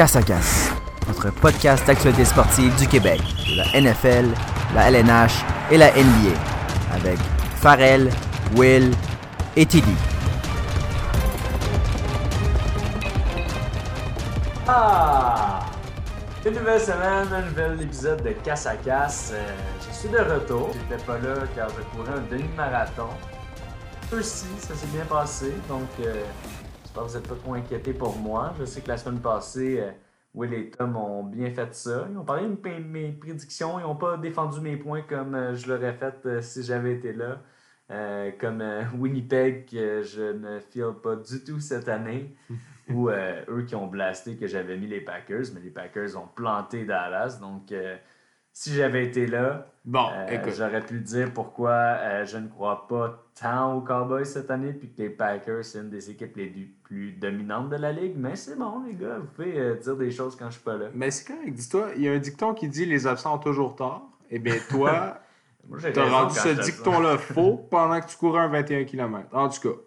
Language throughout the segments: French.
Casse à Casse, notre podcast d'actualité sportive du Québec, de la NFL, la LNH et la NBA, avec Farrell, Will et Tilly. Ah! Une nouvelle semaine, un nouvel épisode de Casse à Casse. Euh, je suis de retour. J'étais pas là car je courais un demi-marathon. Aussi, ça s'est bien passé, donc euh, j'espère que vous n'êtes pas trop inquiétés pour moi. Je sais que la semaine passée, euh, Will et Tom ont bien fait ça. Ils ont parlé de mes, prédictions, ils n'ont pas défendu mes points comme euh, je l'aurais fait euh, si j'avais été là. Euh, comme euh, Winnipeg, que je ne file pas du tout cette année, ou euh, eux qui ont blasté que j'avais mis les Packers, mais les Packers ont planté Dallas. Donc, si j'avais été là, Bon, euh, écoute. j'aurais pu dire pourquoi euh, je ne crois pas tant aux Cowboys cette année, puis que les Packers, c'est une des équipes les plus dominantes de la ligue. Mais c'est bon, les gars, vous pouvez euh, dire des choses quand je suis pas là. Mais c'est correct, dis-toi, il y a un dicton qui dit les absents ont toujours tort. Eh bien, toi, t'as rendu ce dicton-là faux pendant que tu courais un 21 km. En tout cas.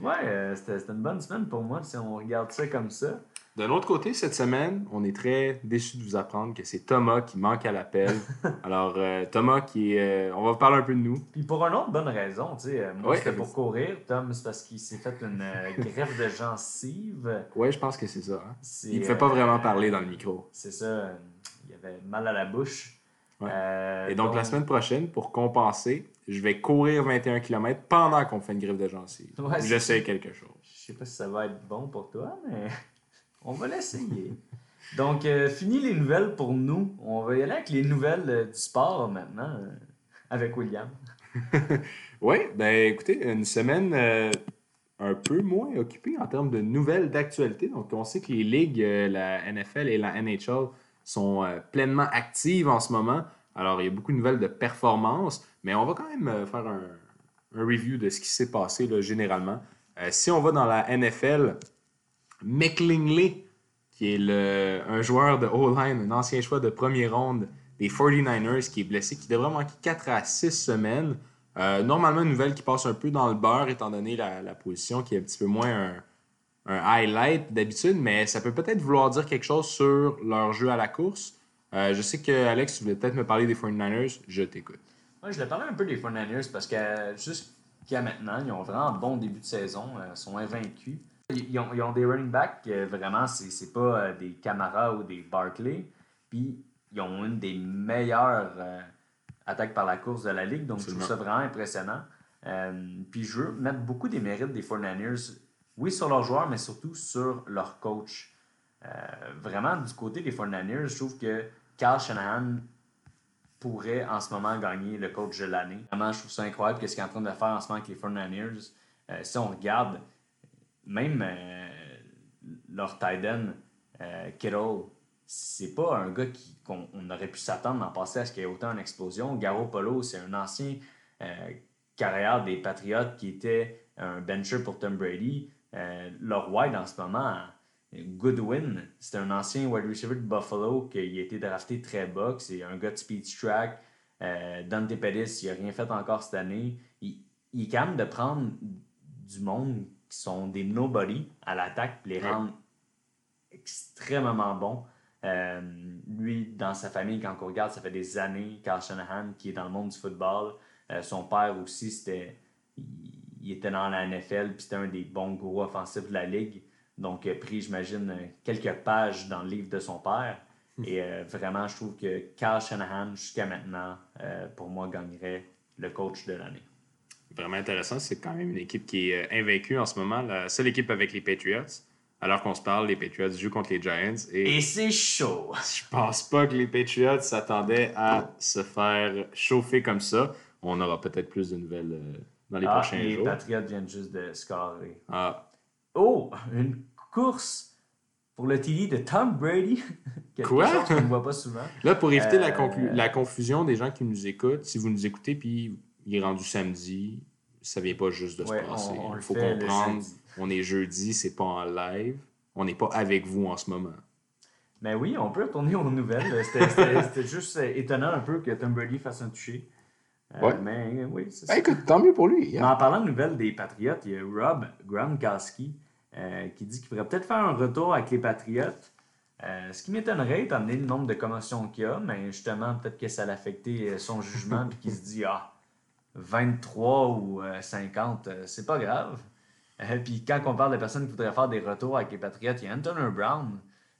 Ouais, c'était une bonne semaine pour moi si on regarde ça comme ça. D'un autre côté, cette semaine, on est très déçus de vous apprendre que c'est Thomas qui manque à l'appel. Alors, euh, Thomas, qui est, euh, on va parler un peu de nous. Puis pour une autre bonne raison, tu sais, euh, moi Ouais, c'était pour courir, Tom, c'est parce qu'il s'est fait une greffe de gencive. Ouais, je pense que c'est ça. hein. C'est, Il ne fait pas vraiment parler dans le micro. C'est ça, il avait mal à la bouche. Ouais. Euh, Et donc, la semaine prochaine, pour compenser, je vais courir 21 km pendant qu'on fait une griffe de gencive. Ouais, J'essaie quelque chose. Je sais pas si ça va être bon pour toi, mais on va l'essayer. Donc, euh, fini les nouvelles pour nous. On va y aller avec les nouvelles euh, du sport maintenant, euh, avec William. Oui, ben écoutez, une semaine euh, un peu moins occupée en termes de nouvelles d'actualité. Donc, on sait que les ligues, la NFL et la NHL, sont pleinement actives en ce moment. Alors, il y a beaucoup de nouvelles de performance, mais on va quand même faire un, un review de ce qui s'est passé là, généralement. Si on va dans la NFL, McLingley, qui est le, un joueur de O-line, un ancien choix de première ronde des 49ers, qui est blessé, qui devrait manquer 4 à 6 semaines. Euh, normalement, une nouvelle qui passe un peu dans le beurre, étant donné la, position qui est un petit peu moins un, highlight d'habitude, mais ça peut peut-être vouloir dire quelque chose sur leur jeu à la course. Euh, je sais que Alex, tu voulais peut-être me parler des 49ers. Je t'écoute. Moi, je voulais parler un peu des 49ers parce que jusqu'à maintenant, ils ont vraiment un bon début de saison, euh, sont invaincus. Ils ont, ils ont des running backs, euh, vraiment, c'est pas euh, des Camara ou des Barkley. Puis, ils ont une des meilleures euh, attaques par la course de la ligue, donc je trouve ça vraiment impressionnant. Euh, puis, je veux mettre beaucoup des mérites des 49ers, oui, sur leurs joueurs, mais surtout sur leur coach. Euh, vraiment, du côté des 49ers, je trouve que Carl Shanahan pourrait en ce moment gagner le coach de l'année. Vraiment, je trouve ça incroyable ce qu'il est en train de faire en ce moment avec les 49ers. Euh, si on regarde, même euh, leur tight end, euh, Kittle, c'est pas un gars qu'on on aurait pu s'attendre d'en passer à ce qu'il y ait autant une explosion. Garoppolo, c'est un ancien euh, carrière des Patriots qui était un bencher pour Tom Brady. Leur wide en ce moment, Goodwin, c'est un ancien wide receiver de Buffalo qui a été drafté très bas, c'est un gars de speed track. Euh, Dante Pettis, il n'a rien fait encore cette année. Il, il est de prendre du monde qui sont des nobody à l'attaque et les Ouais. rendre extrêmement bons. Euh, lui, dans sa famille, quand on regarde, ça fait des années, Carl Shanahan, qui est dans le monde du football. Euh, son père aussi, c'était, il, était dans la NFL, puis c'était un des bons gros offensifs de la ligue. Donc, il a pris, j'imagine, euh, quelques pages dans le livre de son père. Et euh, vraiment, je trouve que Carl Shanahan, jusqu'à maintenant, euh, pour moi, gagnerait le coach de l'année. Vraiment intéressant. C'est quand même une équipe qui est euh, invaincue en ce moment. La seule équipe avec les Patriots. Alors qu'on se parle, les Patriots jouent contre les Giants. Et, Et c'est chaud! je pense pas que les Patriots s'attendaient à se faire chauffer comme ça. On aura peut-être plus de nouvelles euh, dans les Ah, prochains les jours. Patriots viennent juste de scorer. Ah, Oh, une course pour le TD de Tom Brady. Quoi? chose qu'on ne voit pas souvent. Là, pour éviter la, Euh, la confusion des gens qui nous écoutent, si vous nous écoutez puis il est rendu samedi, ça vient pas juste de Ouais, se passer. on- on le Il faut comprendre, on est jeudi, c'est pas en live. On n'est pas avec vous en ce moment. Mais oui, on peut retourner aux nouvelles. C'était- juste euh, étonnant un peu que Tom Brady fasse un toucher. Euh, Ouais. Mais oui, c'est Ben, ça. écoute, tant mieux pour lui. Mais en parlant de nouvelles des Patriots, il y a Rob Gronkowski euh, qui dit qu'il pourrait peut-être faire un retour avec les Patriots. Euh, ce qui m'étonnerait, étant donné le nombre de commotions qu'il y a, mais justement, peut-être que ça a affecté son jugement, puis qu'il se dit, ah, 23 ou euh, 50, euh, c'est pas grave. Euh, puis quand on parle de personnes qui voudraient faire des retours avec les Patriots, il y a Antonio Brown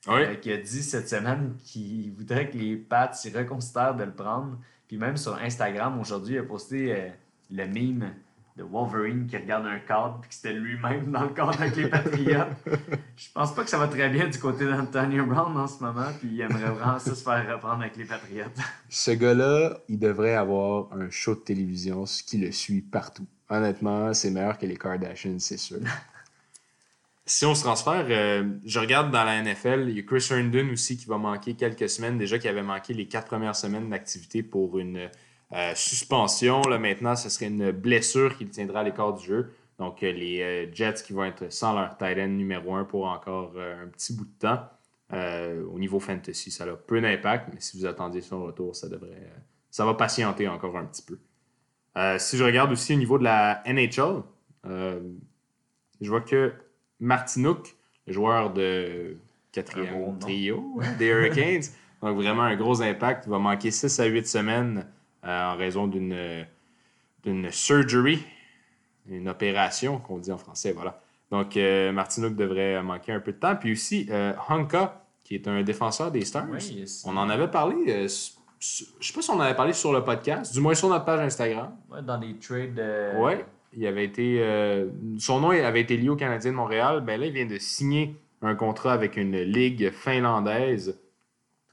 Oui. euh, qui a dit cette semaine qu'il voudrait que les Pats s'y reconsidèrent de le prendre. Puis même sur Instagram, aujourd'hui, il a posté euh, le meme de Wolverine qui regarde un cadre puis que c'était lui-même dans le cadre avec les Patriots. Je pense pas que ça va très bien du côté d'Antonio Brown en ce moment, puis il aimerait vraiment ça se faire reprendre avec les Patriots. Ce gars-là, il devrait avoir un show de télévision qui le suit partout. Honnêtement, c'est meilleur que les Kardashians, c'est sûr. si on se transfère, euh, je regarde dans la NFL, il y a Chris Herndon aussi qui va manquer quelques semaines. Déjà qui avait manqué les quatre premières semaines d'activité pour une euh, suspension. Là, maintenant, ce serait une blessure qui le tiendra à l'écart du jeu. Donc, euh, les euh, Jets qui vont être sans leur tight end numéro un pour encore un petit bout de temps. Euh, au niveau fantasy, ça a peu d'impact, mais si vous attendiez son retour, ça devrait. ça va patienter encore un petit peu. Euh, si je regarde aussi au niveau de la NHL, euh, je vois que Martinook, le joueur de quatrième trio hein, des Hurricanes, donc vraiment un gros impact, va manquer 6 à 8 semaines en raison d'une d'une surgery, une opération qu'on dit en français, voilà. Donc euh, Martinook devrait manquer un peu de temps. Puis aussi euh, Honka, qui est un défenseur des Stars. Oui, On en avait parlé, euh, je sais pas si on en avait parlé sur le podcast, du moins sur notre page Instagram. Ouais, dans des trades. euh, Ouais, il avait été, euh, son nom avait été lié au Canadien de Montréal. Ben là, il vient de signer un contrat avec une ligue finlandaise.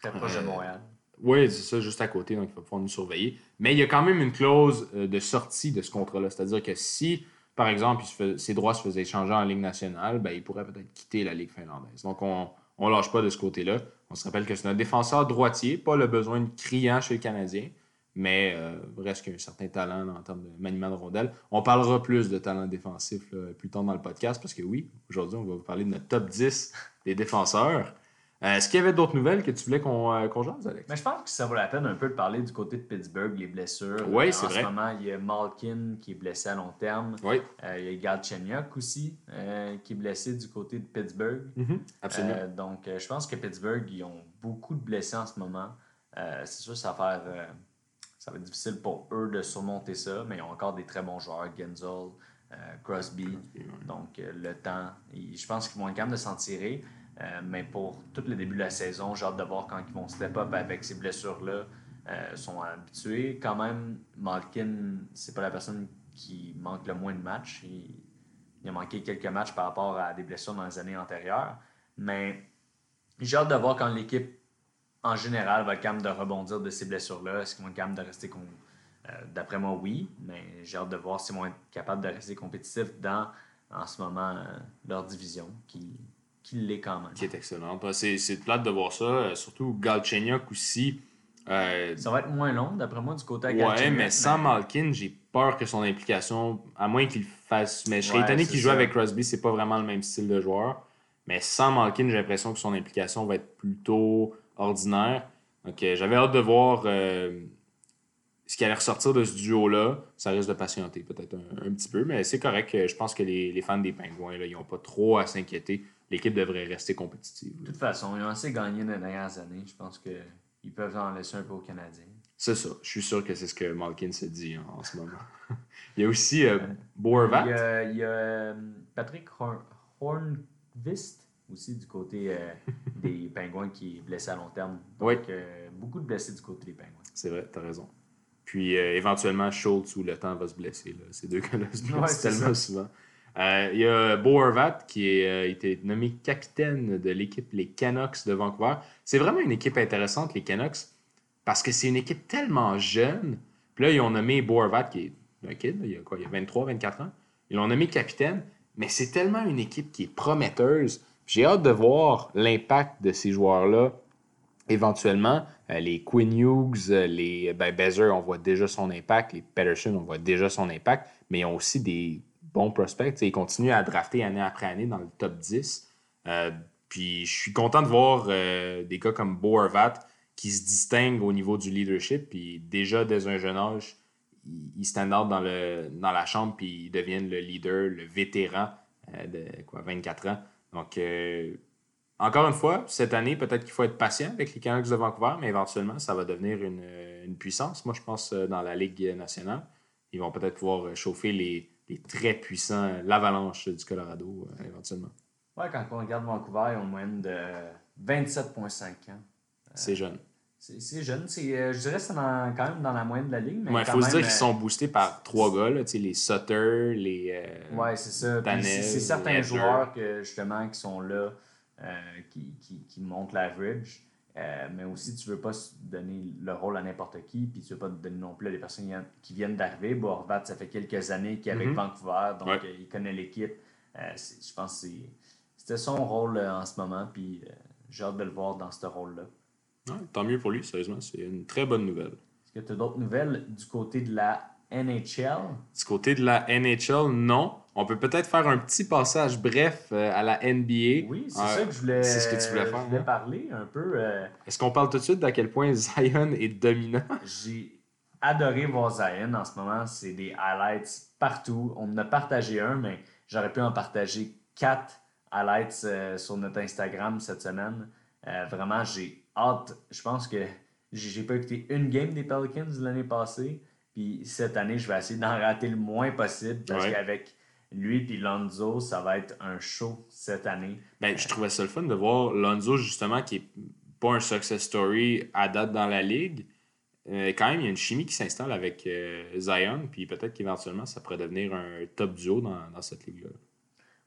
Très proche de Euh, Montréal. Oui, c'est ça, juste à côté, donc il va pouvoir nous surveiller. Mais il y a quand même une clause euh, de sortie de ce contrat-là. C'est-à-dire que si, par exemple, ses droits se faisaient échanger en Ligue nationale, ben, il pourrait peut-être quitter la Ligue finlandaise. Donc, on ne lâche pas de ce côté-là. On se rappelle que c'est un défenseur droitier, pas le besoin de criant chez le Canadien, mais euh, reste qu'il a un certain talent en termes de maniement de rondelle. On parlera plus de talent défensif plus tard dans le podcast, parce que oui, aujourd'hui, on va vous parler de notre top 10 des défenseurs. Euh, Est-ce qu'il y avait d'autres nouvelles que tu voulais qu'on euh, qu'on jase, Alex? Mais je pense que ça vaut la peine un peu de parler du côté de Pittsburgh, les blessures. Oui, Euh, c'est en vrai. ce moment, il y a Malkin qui est blessé à long terme. Oui. Euh, il y a Galchenyuk aussi qui est blessé du côté de Pittsburgh. Absolument. Euh, donc, je pense que Pittsburgh, ils ont beaucoup de blessés en ce moment. C'est sûr, ça va, faire, ça va être difficile pour eux de surmonter ça, mais ils ont encore des très bons joueurs, Genzel, Crosby. Donc, le temps, ils- je pense qu'ils vont être capables de s'en tirer. Euh, mais pour tout le début de la saison, j'ai hâte de voir quand ils vont step up avec ces blessures-là. Euh, sont habitués. Quand même, Malkin, c'est pas la personne qui manque le moins de matchs. Il, a manqué quelques matchs par rapport à des blessures dans les années antérieures. Mais j'ai hâte de voir quand l'équipe, en général, va être capable de rebondir de ces blessures-là. Est-ce qu'ils vont être capables de rester. com- euh, D'après moi, oui. Mais j'ai hâte de voir s'ils vont être capables de rester compétitifs dans, en ce moment, leur division, qui, qui l'est quand même. qui est excellente. Ouais, C'est, plate de voir ça. euh, surtout Galchenyuk aussi. Euh, Ça va être moins long, d'après moi, du côté à ouais, Galchenyuk, mais sans Malkin, j'ai peur que son implication, à moins qu'il fasse. Mais je serais Ouais, étonné qu'il joue avec Crosby, c'est pas vraiment le même style de joueur. Mais sans Malkin, j'ai l'impression que son implication va être plutôt ordinaire. Donc euh, j'avais hâte de voir euh, ce qui allait ressortir de ce duo-là. Ça risque de patienter peut-être un, un petit peu, mais c'est correct. Je pense que les, les fans des Pingouins, là, ils n'ont pas trop à s'inquiéter. L'équipe devrait rester compétitive. De toute façon, ils ont assez gagné dans les dernières années. Je pense qu'ils peuvent en laisser un peu aux Canadiens. C'est ça. Je suis sûr que c'est ce que Malkin se dit en, en ce moment. Il y a aussi euh, Boervat. Il y a, il y a, euh, Patrick Hor- Hornvist aussi du côté euh, des Pingouins qui est blessé à long terme. Donc, Oui. euh, beaucoup de blessés du côté des Pingouins. C'est vrai, t'as raison. Puis euh, éventuellement, Schultz où le temps va se blesser. Là. Ces deux gars-là se blessent Ouais, tellement ça. souvent. Euh, il y a Bo Horvat qui a euh, été nommé capitaine de l'équipe les Canucks de Vancouver. C'est vraiment une équipe intéressante, les Canucks, parce que c'est une équipe tellement jeune. Puis là, ils ont nommé Bo Horvat, qui est un kid, il y a quoi, il y a 23, 24 ans. Ils l'ont nommé capitaine, mais c'est tellement une équipe qui est prometteuse. J'ai hâte de voir l'impact de ces joueurs-là éventuellement. Euh, les Quinn Hughes, les ben, Bezer, on voit déjà son impact. Les Pedersen, on voit déjà son impact. Mais ils ont aussi des bons prospects. T'sais, ils continuent à drafter année après année dans le top 10. Euh, puis je suis content de voir euh, des gars comme Bo Horvat qui se distinguent au niveau du leadership. Puis déjà, dès un jeune âge, ils, stand out dans, le, dans la chambre puis ils deviennent le leader, le vétéran euh, de quoi, 24 ans. Donc, encore une fois, cette année, peut-être qu'il faut être patient avec les Canucks de Vancouver, mais éventuellement, ça va devenir une, une puissance. Moi, je pense dans la Ligue nationale, ils vont peut-être pouvoir chauffer les, les très puissants, l'avalanche du Colorado, euh, éventuellement. Ouais, quand on regarde Vancouver, ils ont une moyenne de 27,5 ans. C'est jeune. C'est jeune. Je dirais que c'est quand même dans la moyenne de la ligue. Il faut se dire qu'ils euh, sont boostés par trois gars, là, les Sutter, les. euh, Ouais, c'est ça. C'est certains joueurs que, justement qui sont là, euh, qui, qui, qui montent l'average. Euh, mais aussi, tu veux pas donner le rôle à n'importe qui, puis tu veux pas donner non plus à des personnes qui viennent- d'arriver. Borvat, ça fait quelques années qu'il est avec Mhm. Vancouver, donc Ouais. euh, il connaît l'équipe. Euh, je pense que c'était son rôle en ce moment, puis euh, j'ai hâte de le voir dans ce rôle-là. ouais, tant mieux pour lui, sérieusement. C'est une très bonne nouvelle. Est-ce que tu as d'autres nouvelles du côté de la NHL? Du côté de la NHL, non. On peut peut-être faire un petit passage bref euh, à la NBA. Oui, c'est Euh, ça que je voulais, c'est ce que tu voulais je faire, voulais hein? parler un peu. euh, Est-ce qu'on parle tout de suite d'à quel point Zion est dominant? J'ai adoré voir Zion en ce moment. C'est des highlights partout. On en a partagé un, mais j'aurais pu en partager quatre highlights euh, sur notre Instagram cette semaine. Vraiment, j'ai hâte. Je pense que j'ai j'ai pas écouté une game des Pelicans l'année passée. Puis cette année, je vais essayer d'en rater le moins possible parce Ouais. qu'avec lui et Lonzo, ça va être un show cette année. Ben, je trouvais ça le fun de voir Lonzo, justement, qui est pas un success story à date dans la ligue. Euh, quand même, il y a une chimie qui s'installe avec euh, Zion, puis peut-être qu'éventuellement, ça pourrait devenir un top duo dans, dans cette ligue-là.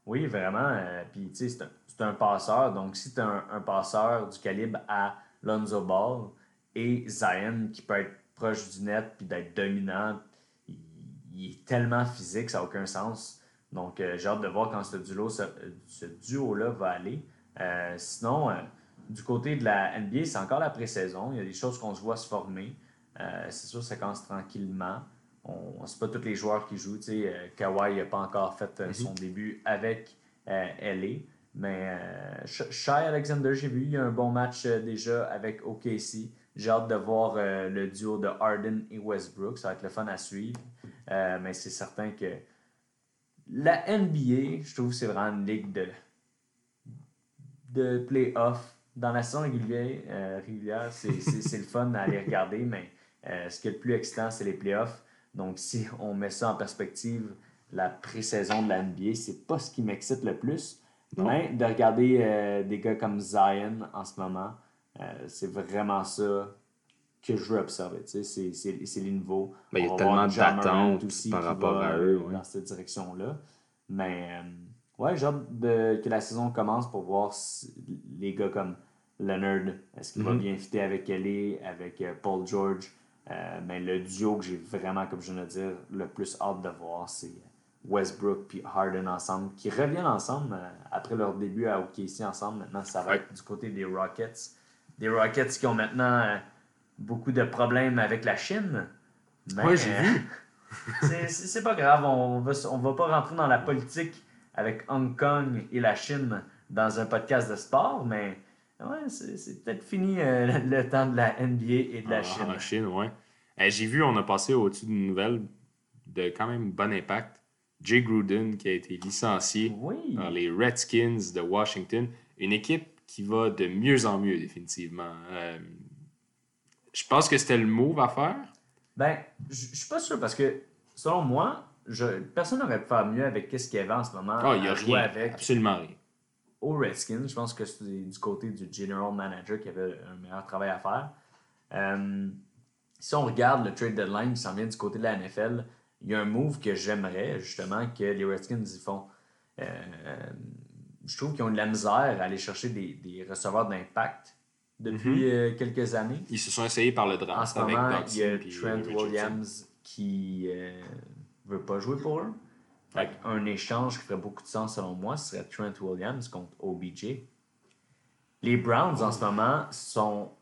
Oui, vraiment. euh, Puis, tu sais, c'est un, un passeur. Donc, si tu as un, un passeur du calibre à Lonzo Ball et Zion qui peut être proche du net puis d'être dominant, il, il est tellement physique, ça n'a aucun sens. Donc, euh, j'ai hâte de voir quand ce duo, ce, duo-là va aller. Euh, sinon, euh, du côté de la NBA, c'est encore la pré-saison. Il y a des choses qu'on se voit se former. C'est sûr, ça commence tranquillement. On, c'est pas tous les joueurs qui jouent. Kawhi n'a pas encore fait euh, son début avec LA. Mais Sh- Shai Alexander, j'ai vu, il y a un bon match déjà avec OKC. J'ai hâte de voir le duo de Harden et Westbrook. Ça va être le fun à suivre. Mais c'est certain que la NBA, je trouve que c'est vraiment une ligue de, de play-off. Dans la saison régulière, euh, régulière c'est, c'est, c'est le fun à aller regarder, mais euh, ce qui est le plus excitant, c'est les playoffs. Donc, si on met ça en perspective, la pré-saison de la NBA, c'est pas ce qui m'excite le plus. Non. Mais de regarder euh, des gars comme Zion en ce moment, c'est vraiment ça que je veux observer. Tu sais, c'est, c'est, c'est les nouveaux. Ben, il y a tellement d'attentes par rapport à eux, ouais. Dans cette direction-là. Mais euh, ouais, j'ai hâte de, que la saison commence pour voir si les gars comme Leonard, est-ce qu'il va Mhm. bien fitter avec Kelly, avec euh, Paul George? Euh, mais le duo que j'ai vraiment, comme je viens de dire, le plus hâte de voir, c'est Westbrook puis Harden ensemble, qui reviennent ensemble euh, après leur début à OKC ensemble. Maintenant, ça va Ouais. être du côté des Rockets. Des Rockets qui ont maintenant beaucoup de problèmes avec la Chine. Mais, Ouais, j'ai euh, vu. c'est- pas grave, on va, on va pas rentrer dans la politique avec Hong Kong et la Chine dans un podcast de sport, mais ouais, c'est peut-être fini euh, le temps de la NBA et de la Ah, Chine. En Chine, ouais. Eh, J'ai vu, on a passé au-dessus d'une nouvelle de quand même bon impact. Jay Gruden qui a été licencié Oui, par les Redskins de Washington. Une équipe qui va de mieux en mieux, définitivement. Euh, je pense que c'était le move à faire. ben, je suis pas sûr parce que selon moi, je, personne n'aurait pu faire mieux avec ce qu'il y avait en ce moment. Ah, il n'y a rien. avec Absolument rien. aux Redskins. Je pense que c'est du côté du general manager qui avait un meilleur travail à faire. Euh, si on regarde le trade deadline qui s'en vient du côté de la NFL, il y a un move que j'aimerais justement que les Redskins y font. Euh, je trouve qu'ils ont de la misère à aller chercher des, des receveurs d'impact depuis euh, quelques années. Ils se sont essayés par le En draft ce avec moment, Dodson il y a puis Trent. Williams qui ne veut pas jouer pour eux. Fait un échange qui ferait beaucoup de sens selon moi, serait Trent Williams contre OBJ. Les Browns en ce moment sont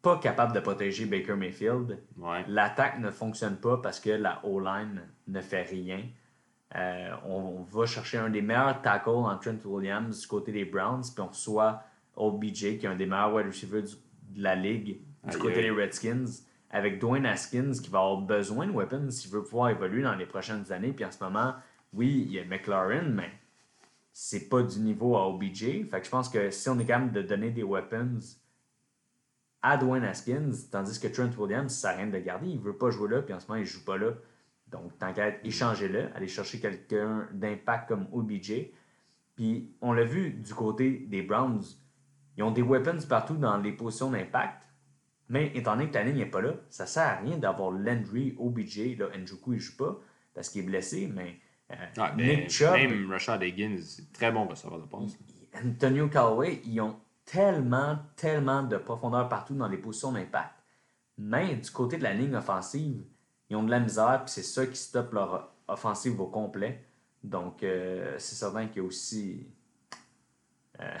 pas capables de protéger Baker Mayfield. Ouais. L'attaque ne fonctionne pas parce que la O-line ne fait rien. Euh, on, on va chercher un des meilleurs tackles en Trent Williams du côté des Browns, puis on reçoit OBJ, qui est un des meilleurs wide receivers du- de la ligue du côté des Redskins, avec Dwayne Haskins qui va avoir besoin de weapons s'il veut pouvoir évoluer dans les prochaines années. Puis en ce moment, oui, il y a McLaurin, mais c'est pas du niveau à OBJ. Fait que je pense que si on est capable de donner des weapons à Dwayne Haskins, tandis que Trent Williams, ça rien de garder. Il veut pas jouer là, puis en ce moment, il joue pas là. Donc, tant qu'à être, échangez-le, aller chercher quelqu'un d'impact comme OBJ. Puis, on l'a vu du côté des Browns, ils ont des weapons partout dans les positions d'impact. Mais étant donné que ta ligne n'est pas là, ça sert à rien d'avoir Landry, OBJ. Là, Njoku, il joue pas parce qu'il est blessé, mais euh, Nick Chubb, même Rashad Higgins, c'est très bon receveur de passe. Antonio Callaway, ils ont tellement, tellement de profondeur partout dans les positions d'impact. Mais du côté de la ligne offensive, ils ont de la misère, puis c'est ça qui stoppe leur offensive au complet. Donc, euh, c'est certain qu'il y a aussi euh,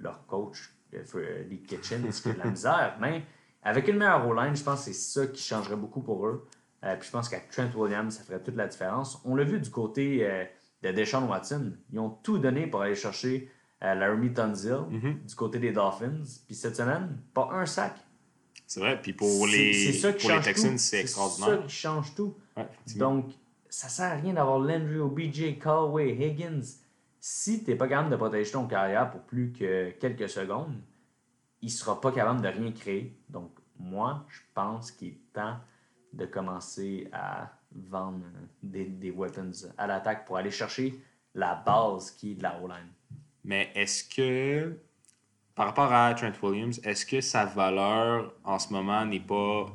leur coach, euh, Lee Kitchen, a de la misère? Mais avec une meilleure O-line, je pense que c'est ça qui changerait beaucoup pour eux. Euh, puis je pense qu'à Trent Williams, ça ferait toute la différence. On l'a vu du côté euh, de Deshaun Watson. Ils ont tout donné pour aller chercher euh, Laramie Tunsil du côté des Dolphins. Puis cette semaine, pas un sac. C'est vrai, puis pour C'est- les, c'est pour les Texans, tout. c'est ça extraordinaire. qui change tout. Ouais. Donc, ça sert à rien d'avoir Landry, OBJ, Callaway, Higgins. Si tu n'es pas capable de protéger ton carrière pour plus que quelques secondes, il ne sera pas capable de rien créer. Donc, moi, je pense qu'il est temps de commencer à vendre des, weapons à l'attaque pour aller chercher la base qui est de la O-line. Mais est-ce que, par rapport à Trent Williams, est-ce que sa valeur en ce moment n'est pas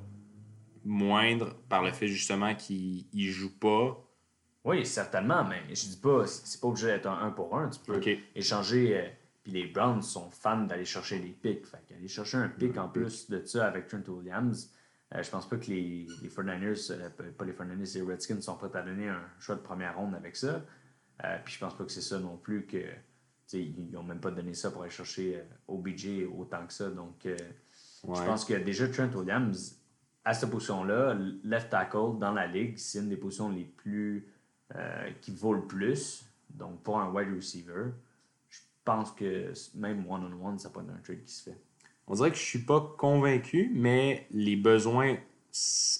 moindre par le fait justement qu'il ne joue pas? Oui, certainement, mais je dis pas, c'est pas obligé d'être un 1 pour 1. Tu peux échanger. euh, puis les Browns sont fans d'aller chercher les picks. Fait qu'aller chercher un pick en plus de ça avec Trent Williams, euh, je pense pas que les, les 49ers, euh, pas les 49ers, les Redskins sont prêts à donner un choix de première ronde avec ça. Euh, puis je pense pas que c'est ça non plus que. Ils n'ont même pas donné ça pour aller chercher OBJ autant que ça. Donc, Ouais. je pense que déjà Trent Williams, à cette position-là, left tackle dans la ligue, c'est une des positions les plus. Euh, qui vaut le plus. Donc, pour un wide receiver, je pense que même one-on-one, ça peut être un trade qui se fait. On dirait que je suis pas convaincu, mais les besoins,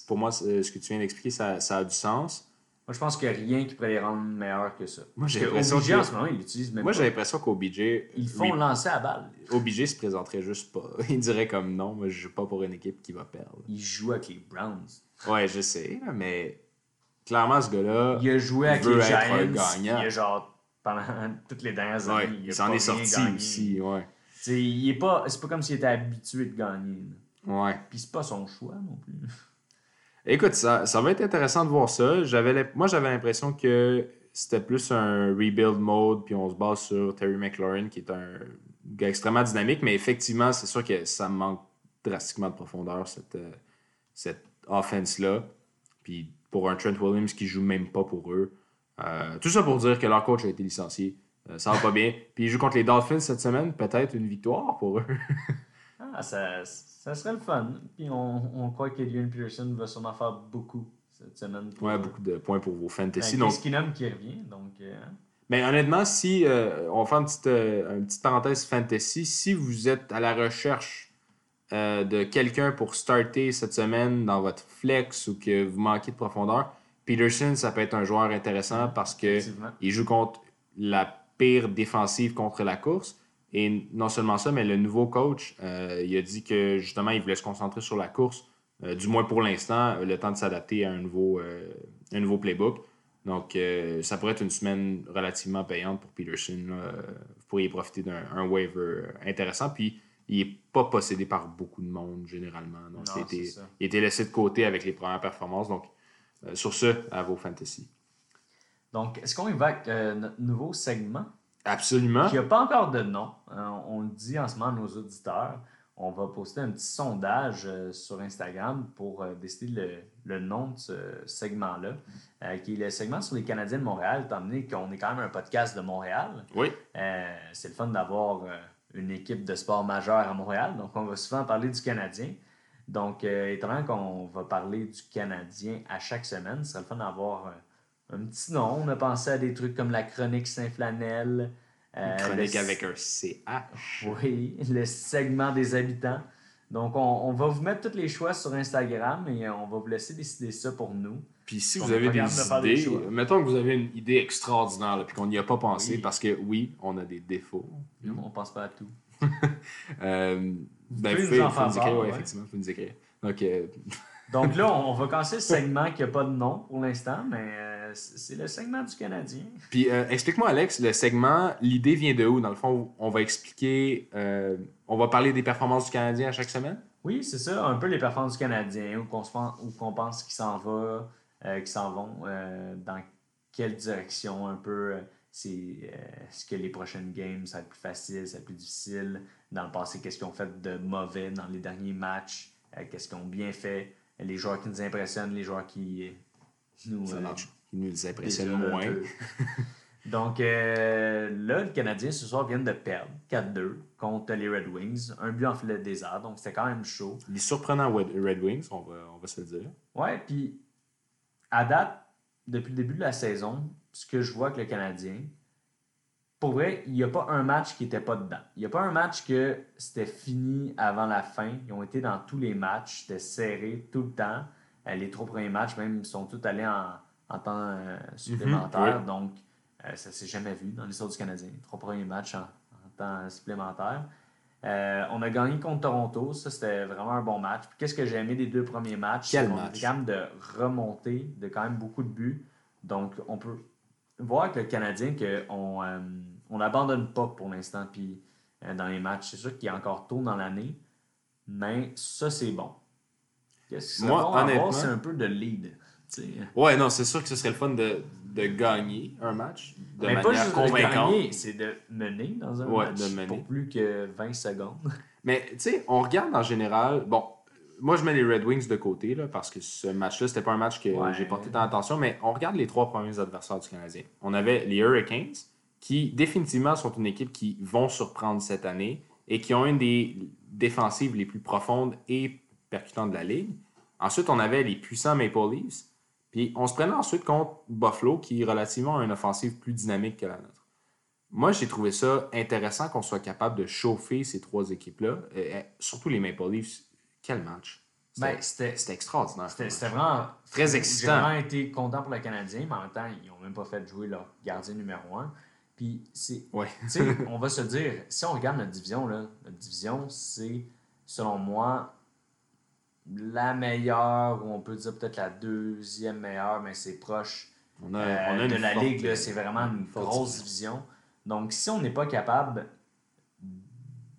pour moi, ce que tu viens d'expliquer, ça, ça a du sens. Moi, je pense qu'il n'y a rien qui pourrait les rendre meilleurs que ça. Moi, j'ai l'impression OBJ, que- en ce moment, ils l'utilisent même Moi, j'ai l'impression qu'OBJ. Ils font oui, lancer à balle. OBJ se présenterait juste pas. Il dirait comme non, moi, je joue pas pour une équipe qui va perdre. Ils jouent avec les Browns. Ouais, je sais, mais clairement, ce gars-là. Il a joué avec veut les Giants. gagnant. Il a genre, pendant toutes les dernières Ouais, années, il, a il s'en est sorti gagné. aussi, ouais. Tu sais, il est pas, c'est pas comme s'il était habitué de gagner. là. Ouais. Puis c'est pas son choix non plus. Écoute, ça, ça va être intéressant de voir ça. J'avais moi, j'avais l'impression que c'était plus un rebuild mode, puis on se base sur Terry McLaurin, qui est un gars extrêmement dynamique, mais effectivement, c'est sûr que ça manque drastiquement de profondeur, cette, euh, cette offense-là. Puis pour un Trent Williams qui joue même pas pour eux. Euh, tout ça pour dire que leur coach a été licencié. Euh, ça va pas bien. Puis ils jouent contre les Dolphins cette semaine, peut-être une victoire pour eux. Ah, ça, ça serait le fun. Puis on, on croit qu'Adrian Peterson va sûrement faire beaucoup cette semaine. pour- ouais, beaucoup de points pour vos fantasy. Avec Donc, Skinum qui revient. Donc, euh, Mais honnêtement, si euh, on va faire une petite, une petite parenthèse fantasy, si vous êtes à la recherche euh, de quelqu'un pour starter cette semaine dans votre flex ou que vous manquez de profondeur, Peterson, ça peut être un joueur intéressant parce que il joue contre la pire défensive contre la course. Et non seulement ça, mais le nouveau coach, euh, il a dit que justement, il voulait se concentrer sur la course, euh, du moins pour l'instant, le temps de s'adapter à un nouveau, un nouveau playbook. Donc, ça pourrait être une semaine relativement payante pour Peterson. là. Vous pourriez profiter d'un un waiver intéressant. Puis, il n'est pas possédé par beaucoup de monde, généralement. Donc, Non, il, a été, c'est ça. il été laissé de côté avec les premières performances. Donc, euh, sur ce, à vos fantasy. Donc, est-ce qu'on avec euh, notre nouveau segment? Absolument. qui n'a pas encore de nom? Euh, on le dit en ce moment à nos auditeurs. On va poster un petit sondage euh, sur Instagram pour décider le, le nom de ce segment-là, qui est le segment sur les Canadiens de Montréal, étant donné qu'on est quand même un podcast de Montréal. Oui. C'est le fun d'avoir une équipe de sport majeur à Montréal. Donc, on va souvent parler du Canadien. Donc, euh, étant donné qu'on va parler du Canadien à chaque semaine, ce serait le fun d'avoir euh, un petit nom. On a pensé à des trucs comme la chronique Saint-Flanel. euh, chronique le- avec un CH. Oui, le segment des habitants. Donc, on, on va vous mettre tous les choix sur Instagram et on va vous laisser décider ça pour nous. Puis si vous avez des idées, mettons que vous avez une idée extraordinaire, là, puis qu'on n'y a pas pensé, Oui. parce que oui, on a des défauts. On pense pas à tout. Euh, ben, pouvez nous en faire part, ouais, effectivement, vous nous écrire. Donc, euh, Donc là, on va casser le segment qui n'a pas de nom pour l'instant, mais euh, c'est le segment du Canadien. puis euh, explique-moi, Alex, le segment, l'idée vient de où? Dans le fond, on va expliquer, euh, on va parler des performances du Canadien à chaque semaine? Oui, c'est ça, un peu les performances du Canadien, où qu'on pense qu'ils s'en va, qu'ils s'en vont, dans quelle direction un peu. c'est est-ce que les prochaines games ça va être plus facile, ça va être plus difficile? Dans le passé, qu'est-ce qu'ils ont fait de mauvais dans les derniers matchs, qu'est-ce qu'ils ont bien fait, les joueurs qui nous impressionnent, les joueurs qui nous euh. Qui nous impressionne Déjà, moins. Donc euh, là, le Canadien ce soir viennent de perdre 4-2 contre les Red Wings. Un but en filet des arts, donc c'était quand même chaud. Les surprenants Red Red Wings, on va, on va se le dire. Ouais, puis à date, depuis le début de la saison, ce que je vois avec le Canadien, pour vrai, il n'y a pas un match qui n'était pas dedans. Il n'y a pas un match que c'était fini avant la fin. Ils ont été dans tous les matchs, c'était serré tout le temps. Euh, les trois premiers matchs, même, sont tous allés en, en temps euh, supplémentaire. oui. Donc, euh, ça s'est jamais vu dans l'histoire du Canadien. Les trois premiers matchs en, en temps supplémentaire. Euh, on a gagné contre Toronto. Ça, c'était vraiment un bon match. Qu'est-ce que j'ai aimé des deux premiers matchs? Quel match? capable de remonter, de quand même beaucoup de buts. Donc, on peut voir avec le Canadien qu'on euh, on n'abandonne pas pour l'instant. Puis, euh, dans les matchs, c'est sûr qu'il est encore tôt dans l'année. Mais ça, c'est bon. Qu'est-ce Moi, bon honnêtement- c'est un peu de lead. Ouais, non, c'est sûr que ce serait le fun de, de gagner un match de Mais pas manière juste de convaincante. gagner, c'est de mener dans un Ouais, match de mener. pour plus que 20 secondes. Mais tu sais, on regarde en général. Bon, moi je mets les Red Wings de côté là, parce que ce match-là, c'était pas un match que Ouais. j'ai porté tant d'attention, mais on regarde les trois premiers adversaires du Canadien. On avait les Hurricanes, qui définitivement sont une équipe qui vont surprendre cette année et qui ont une des défensives les plus profondes et percutantes de la ligue. Ensuite, on avait les puissants Maple Leafs. Puis on se prenait ensuite contre Buffalo, qui relativement a une offensive plus dynamique que la nôtre. Moi, j'ai trouvé ça intéressant qu'on soit capable de chauffer ces trois équipes-là. Euh, euh, surtout les Maple Leafs. Quel match! C'était Ben, extraordinaire. C'était vraiment. Très J'ai excitant. vraiment été content pour le Canadien, mais en même temps, ils n'ont même pas fait jouer leur gardien numéro un. Puis, c'est. Ouais. On va se dire, si on regarde notre division, là, notre division, c'est, selon moi, la meilleure, ou on peut dire peut-être la deuxième meilleure, mais c'est proche On a, euh, on a de la forte- Ligue. là, C'est vraiment une grosse division. Donc, si on n'est pas capable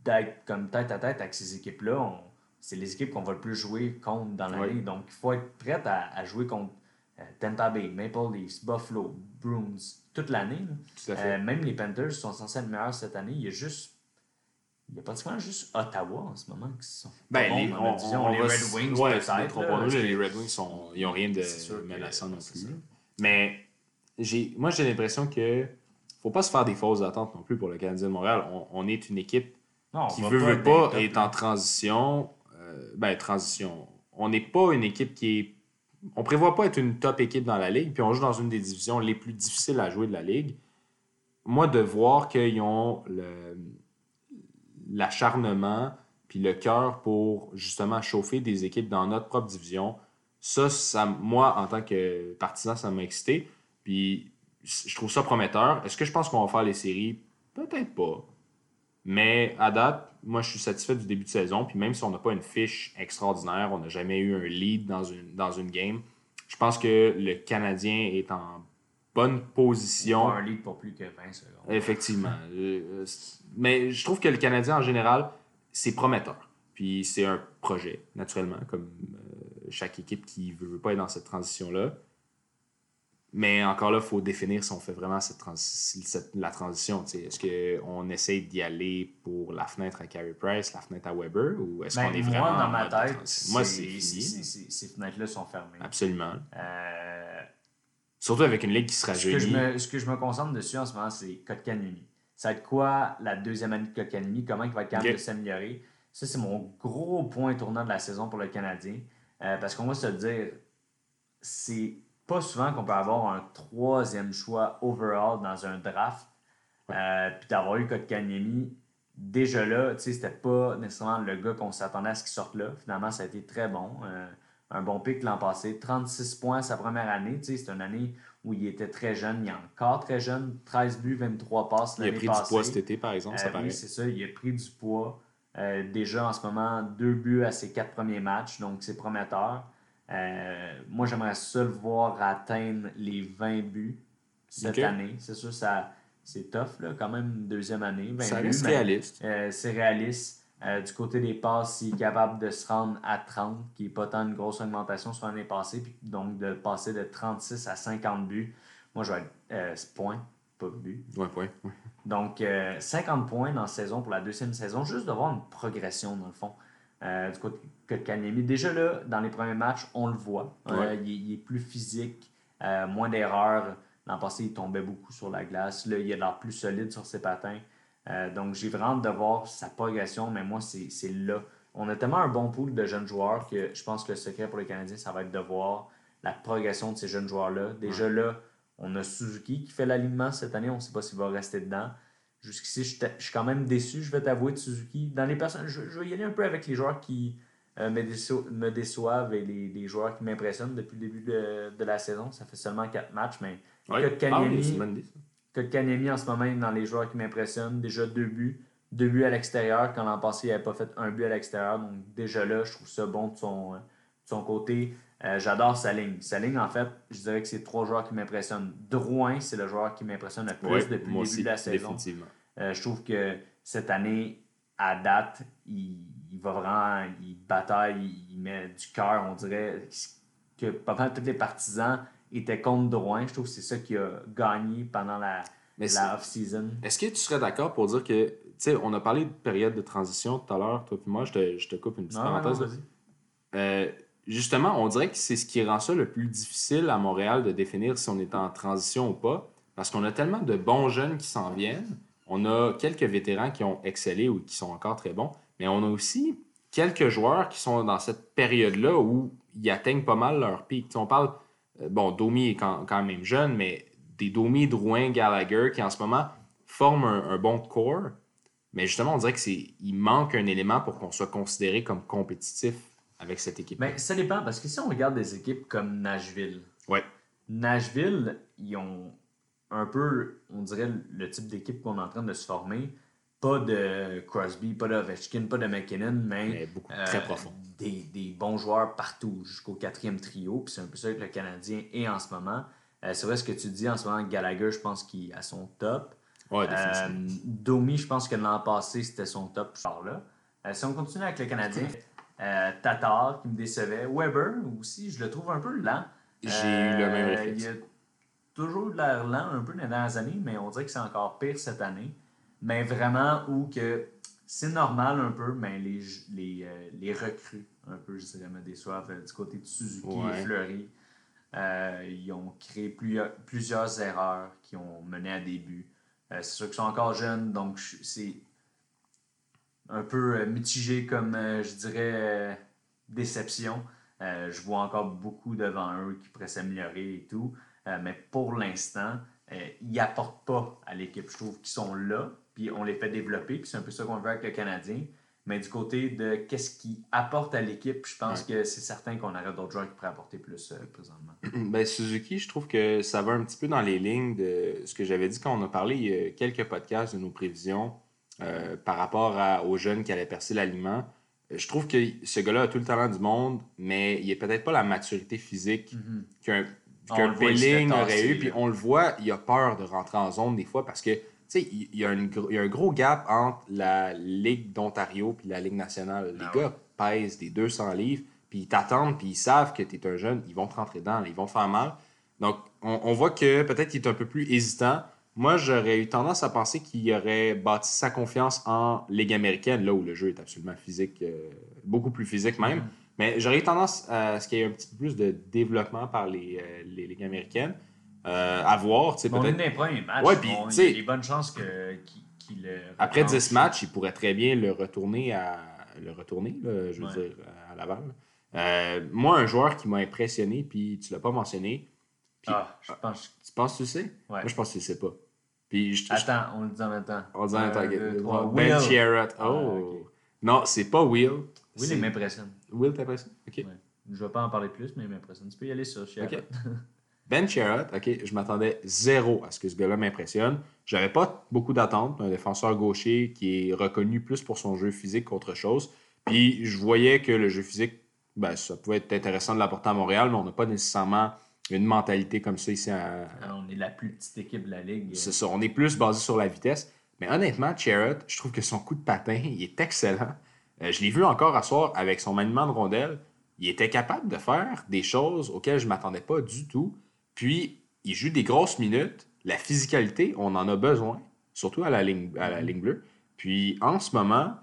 d'être comme tête à tête avec ces équipes-là, on- c'est les équipes qu'on va le plus jouer contre dans la Oui. Ligue. Donc, il faut être prêt à, à jouer contre euh, Tampa Bay, Maple Leafs, Buffalo, Bruins, toute l'année. Euh, même les Panthers sont censés être meilleurs cette année. Il y a juste. Il y a pratiquement juste Ottawa en ce moment qui sont. pas Ben, bons les, on, division. on les Red Wings, ouais, peut-être. pas, les Red Wings, sont, ils n'ont rien de menaçant non plus. Mais moi, j'ai l'impression que faut pas se faire des fausses attentes non plus pour le Canadien de Montréal. On, on est une équipe Non, qui veut, veut être pas, est là. en transition. Ben, transition. On n'est pas une équipe qui est. On prévoit pas être une top équipe dans la ligue, puis on joue dans une des divisions les plus difficiles à jouer de la ligue. Moi, de voir qu'ils ont l'acharnement puis le cœur pour justement chauffer des équipes dans notre propre division, ça, ça moi, en tant que partisan, ça m'a excité. Puis je trouve ça prometteur. Est-ce que je pense qu'on va faire les séries? Peut-être pas. Mais à date, moi, je suis satisfait du début de saison. Puis même si on n'a pas une fiche extraordinaire, on n'a jamais eu un lead dans une, dans une game, je pense que le Canadien est en bonne position. Pas un lead pour plus que 20 secondes. Effectivement. Euh, mais je trouve que le Canadien, en général, c'est prometteur. Puis c'est un projet, naturellement, comme euh, chaque équipe qui ne veut, veut pas être dans cette transition-là. Mais encore là, il faut définir si on fait vraiment cette transi- cette- la transition. Est-ce qu'on essaye d'y aller pour la fenêtre à Carey Price, la fenêtre à Weber, ou est-ce Ben, qu'on est moi, vraiment dans ma tête? Moi, c'est Ces fenêtres-là sont fermées. Absolument. Euh, Surtout avec une ligue qui sera me, ce que je me concentre dessus en ce moment, c'est Kotkanemi. Ça va être quoi la deuxième année de Kotkanemi? Comment il va être capable Ok. de s'améliorer? Ça, c'est mon gros point tournant de la saison pour le Canadien. Euh, parce qu'on va se dire, c'est pas souvent qu'on peut avoir un troisième choix overall dans un draft. Euh, puis d'avoir eu Kotkaniemi déjà là, tu sais, c'était pas nécessairement le gars qu'on s'attendait à ce qu'il sorte là. Finalement, ça a été très bon. Euh, un bon pic l'an passé. 36 points sa première année. Tu sais, c'est une année où il était très jeune. Il est encore très jeune. 13 buts, 23 passes Il a l'année pris passée. du poids cet été, par exemple, ça Euh, paraît. oui, c'est ça. Il a pris du poids. Déjà en ce moment, deux buts à ses quatre premiers matchs, donc c'est prometteur. Euh, moi, j'aimerais ça le voir atteindre les 20 buts cette année. C'est sûr, ça, c'est tough, là, quand même, une deuxième année. 20 ça buts, reste mais, réaliste. euh, c'est réaliste. Euh, du côté des passes, il est capable de se rendre à 30, qui n'est pas tant une grosse augmentation sur l'année passée, puis donc de passer de 36 à 50 buts. Moi, je vais être point, pas but. Ouais, ouais. Donc, euh, 50 points dans la saison pour la deuxième saison, juste de voir une progression dans le fond. Euh, du côté de Kanyemi. Déjà là, dans les premiers matchs, on le voit. Euh, il, est- il est plus physique, euh, moins d'erreurs. L'an passé, il tombait beaucoup sur la glace. Là, il a l'air plus solide sur ses patins. Donc, j'ai vraiment hâte de voir sa progression, mais moi, c'est c'est là. On a tellement un bon pool de jeunes joueurs que je pense que le secret pour les Canadiens, ça va être de voir la progression de ces jeunes joueurs-là. Déjà là, on a Suzuki qui fait l'alignement cette année. On ne sait pas s'il va rester dedans. Jusqu'ici, je je suis quand même déçu, je vais t'avouer, de Suzuki. Dans les personnes, je, je vais y aller un peu avec les joueurs qui euh, me, déço- me déçoivent et les, les joueurs qui m'impressionnent depuis le début de, de la saison. Ça fait seulement quatre matchs, mais Ouais. Kanyemi en ce moment est dans les joueurs qui m'impressionnent. Déjà deux buts. Deux buts à l'extérieur. Quand l'an passé, il n'avait pas fait un but à l'extérieur. Donc déjà là, je trouve ça bon de son, euh, de son côté. Euh, J'adore sa ligne. Sa ligne, en fait, je dirais que c'est trois joueurs qui m'impressionnent. Drouin, c'est le joueur qui m'impressionne le plus Ouais, depuis le début aussi, de la saison. Euh, je trouve que cette année, à date, il, il va vraiment, il bataille, il met du cœur, on dirait que pas mal tous les partisans étaient contre Drouin. Je trouve que c'est ça qui a gagné pendant la, Mais la off-season. Est-ce que tu serais d'accord pour dire que, tu sais, on a parlé de période de transition tout à l'heure, toi et moi, je te, je te coupe une petite Non, non, justement, on dirait que c'est ce qui rend ça le plus difficile à Montréal de définir si on est en transition ou pas, parce qu'on a tellement de bons jeunes qui s'en viennent, on a quelques vétérans qui ont excellé ou qui sont encore très bons, mais on a aussi quelques joueurs qui sont dans cette période-là où ils atteignent pas mal leur pic. On parle, euh, bon, Domi est quand, même jeune, mais des Domi, Drouin, Gallagher qui en ce moment forment un, un bon corps, mais justement, on dirait qu'il manque un élément pour qu'on soit considéré comme compétitif avec cette équipe. Mais ça dépend, parce que si on regarde des équipes comme Nashville, Ouais. Nashville, ils ont un peu, on dirait, le type d'équipe qu'on est en train de se former. Pas de Crosby, pas d'Ovechkin, pas de McKinnon, mais, Mais beaucoup, euh, très profond. Des, des bons joueurs partout, jusqu'au quatrième trio. Puis c'est un peu ça que le Canadien est en ce moment. Euh, c'est vrai ce que tu dis en ce moment, Gallagher, je pense qu'il à son top. Ouais, Euh. Domi, je pense que l'an passé, c'était son top par là. Euh, si on continue avec le Canadien, euh, Tatar qui me décevait. Weber aussi, je le trouve un peu lent. J'ai eu le même Euh, réflexe. Il a toujours de l'air lent un peu dans les dernières années, mais on dirait que c'est encore pire cette année. Mais vraiment où que c'est normal un peu, mais les, les, euh, les recrues, un peu, je dirais, me déçoivent. Du côté de Suzuki Ouais. et Fleury, ils ont créé plusieurs, plusieurs erreurs qui ont mené à des buts. C'est sûr qu'ils sont encore jeunes, donc c'est un peu euh, mitigé comme, euh, je dirais, euh, déception. Je vois encore beaucoup devant eux qui pourraient s'améliorer et tout. Mais pour l'instant, ils n'apportent pas à l'équipe. Je trouve qu'ils sont là, puis on les fait développer, puis c'est un peu ça qu'on veut avec le Canadien. Mais du côté de qu'est-ce qui apporte à l'équipe, je pense que c'est certain qu'on aurait d'autres joueurs qui pourraient apporter plus euh, présentement. Ben, Suzuki, je trouve que ça va un petit peu dans les lignes de ce que j'avais dit quand on a parlé il y a quelques podcasts de nos prévisions euh, par rapport à- aux jeunes qui allaient percer l'aliment. Euh, Je trouve que ce gars-là a tout le talent du monde, mais il n'a peut-être pas la maturité physique qu'un On qu'un fait Belling aurait eu. Puis on le voit, il a peur de rentrer en zone des fois parce que, tu sais, il y, a une gro- il y a un gros gap entre la Ligue d'Ontario puis la Ligue nationale. Les Ah gars pèsent des 200 livres, puis ils t'attendent, puis ils savent que tu es un jeune, ils vont te rentrer dedans, ils vont te faire mal. Donc, on, on voit que peut-être qu'il est un peu plus hésitant. Moi, j'aurais eu tendance à penser qu'il aurait bâti sa confiance en Ligue américaine, là où le jeu est absolument physique, euh, beaucoup plus physique même. Mais j'aurais eu tendance à ce qu'il y ait un petit peu plus de développement par les, euh, les ligues américaines. Euh, à voir, tu sais, On est peut-être. premiers matchs. Ouais, puis, bon, il y a des bonnes chances qu'il le Après retranche. 10 matchs, il pourrait très bien le retourner à le retourner, là, je veux Ouais. dire, à Laval. Moi, un joueur qui m'a impressionné, puis tu l'as pas mentionné, Ah, je pense. tu penses que tu sais? Ouais. Moi, je pense que tu le sais pas. Puis je, Attends, on le dit en même temps. on dit en même temps. Ben. Sherratt. Ah, Oh. ok. Non, c'est pas Will. Will, il m'impressionne. Will, t'impressionne? Ok. Ouais. Je vais pas en parler plus, mais il m'impressionne. Tu peux y aller sur Sherratt. Ok. Ben Sherratt, ok, je m'attendais zéro à ce que ce gars-là m'impressionne. J'avais pas beaucoup d'attentes. Un défenseur gaucher qui est reconnu plus pour son jeu physique qu'autre chose. Puis je voyais que le jeu physique, ben, ça pouvait être intéressant de l'apporter à Montréal, mais on n'a pas nécessairement une mentalité comme ça ici à, Alors, on est la plus petite équipe de la ligue. C'est ça, on est plus basé sur la vitesse. Mais honnêtement, Sherratt, je trouve que son coup de patin, il est excellent. Euh, je l'ai vu encore à soir avec son maniement de rondelle. Il était capable de faire des choses auxquelles je ne m'attendais pas du tout. Puis, il joue des grosses minutes. La physicalité, on en a besoin, surtout à la ligne, à la ligne bleue. Puis, en ce moment,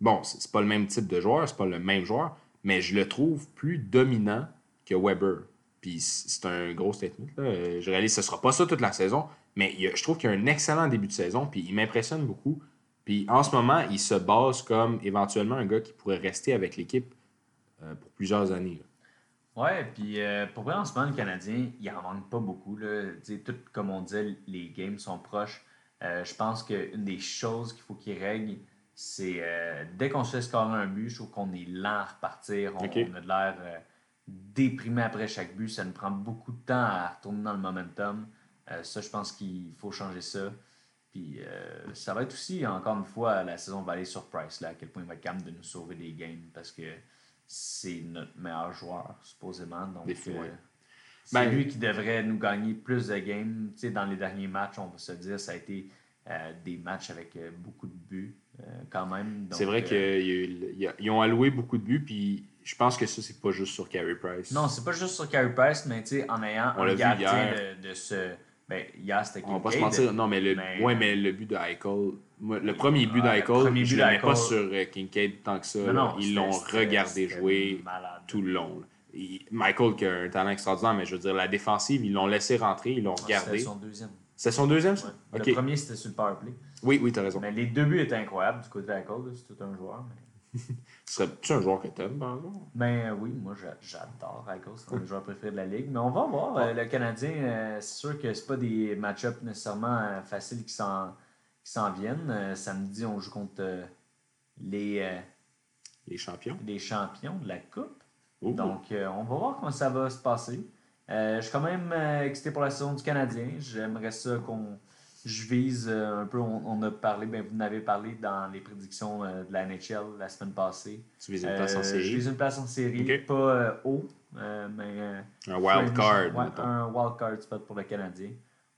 bon, c'est pas le même type de joueur, c'est pas le même joueur, mais je le trouve plus dominant que Weber. Puis c'est un gros statement. là. Je réalise que ce sera pas ça toute la saison, mais il y a- je trouve qu'il y a un excellent début de saison, puis il m'impressionne beaucoup. Puis en ce moment, il se base comme éventuellement un gars qui pourrait rester avec l'équipe euh, pour plusieurs années. là. Ouais, puis euh, pour vrai, en ce moment, le Canadien, il en manque pas beaucoup. Là. Tout comme on disait, les games sont proches. Euh, je pense qu'une des choses qu'il faut qu'ils règlent, c'est dès qu'on se fait scorer un but, je trouve qu'on est lent à repartir. On, a de l'air déprimé après chaque but. Ça nous prend beaucoup de temps à retourner dans le momentum. Euh, ça, je pense qu'il faut changer ça. Puis euh, ça va être aussi, encore une fois, la saison va aller sur Price, là, à quel point il va être capable de nous sauver des games parce que c'est notre meilleur joueur, supposément. Donc, euh, c'est Ben- lui qui devrait nous gagner plus de games. Tu sais, dans les derniers matchs, on va se dire, ça a été des matchs avec beaucoup de buts quand même. C'est vrai qu'ils ont alloué beaucoup de buts, puis je pense que ça, c'est pas juste sur Carey Price. Non, c'est pas juste sur Carey Price, mais tu sais, en ayant On un gardien de, de ce. Ben, hier, c'était On va pas se mentir. Non, mais le, Mais- ouais, mais le but de Eichel, le premier but le d'Eichel, je mets pas d'Eichel- sur euh, Kincaid tant que ça. Non, non, Ils l'ont regardé jouer malade. tout le long. Il- Michael qui a un talent extraordinaire, mais je veux dire, la défensive, ils l'ont laissé rentrer, ils l'ont Ah, regardé. C'était son deuxième. C'est son deuxième, ça? Ouais. Ok. Le premier, c'était sur le powerplay. Oui, oui, t'as raison. Mais les deux buts étaient incroyables du côté de Eichel, là, C'est tout un joueur. Mais... Serais-tu un joueur que t'aimes, par exemple? Ben euh, oui, moi j'a- j'adore Eichel, c'est un des joueurs préférés de la ligue. Mais on va voir. euh, le Canadien, euh, c'est sûr que c'est pas des match-ups nécessairement faciles qui s'en qui s'en viennent. Samedi, on joue contre les, Les champions. les champions de la Coupe. Donc, on va voir comment ça va se passer. Je suis quand même excité pour la saison du Canadien. J'aimerais ça qu'on. Je vise euh, un peu, on, on a parlé, ben, vous en avez parlé dans les prédictions euh, de la NHL la semaine passée. Tu vises une place en Euh, Je série. vise une place en série, pas haut, mais. Un wild card, Ouais, un wild card spot pour le Canadien.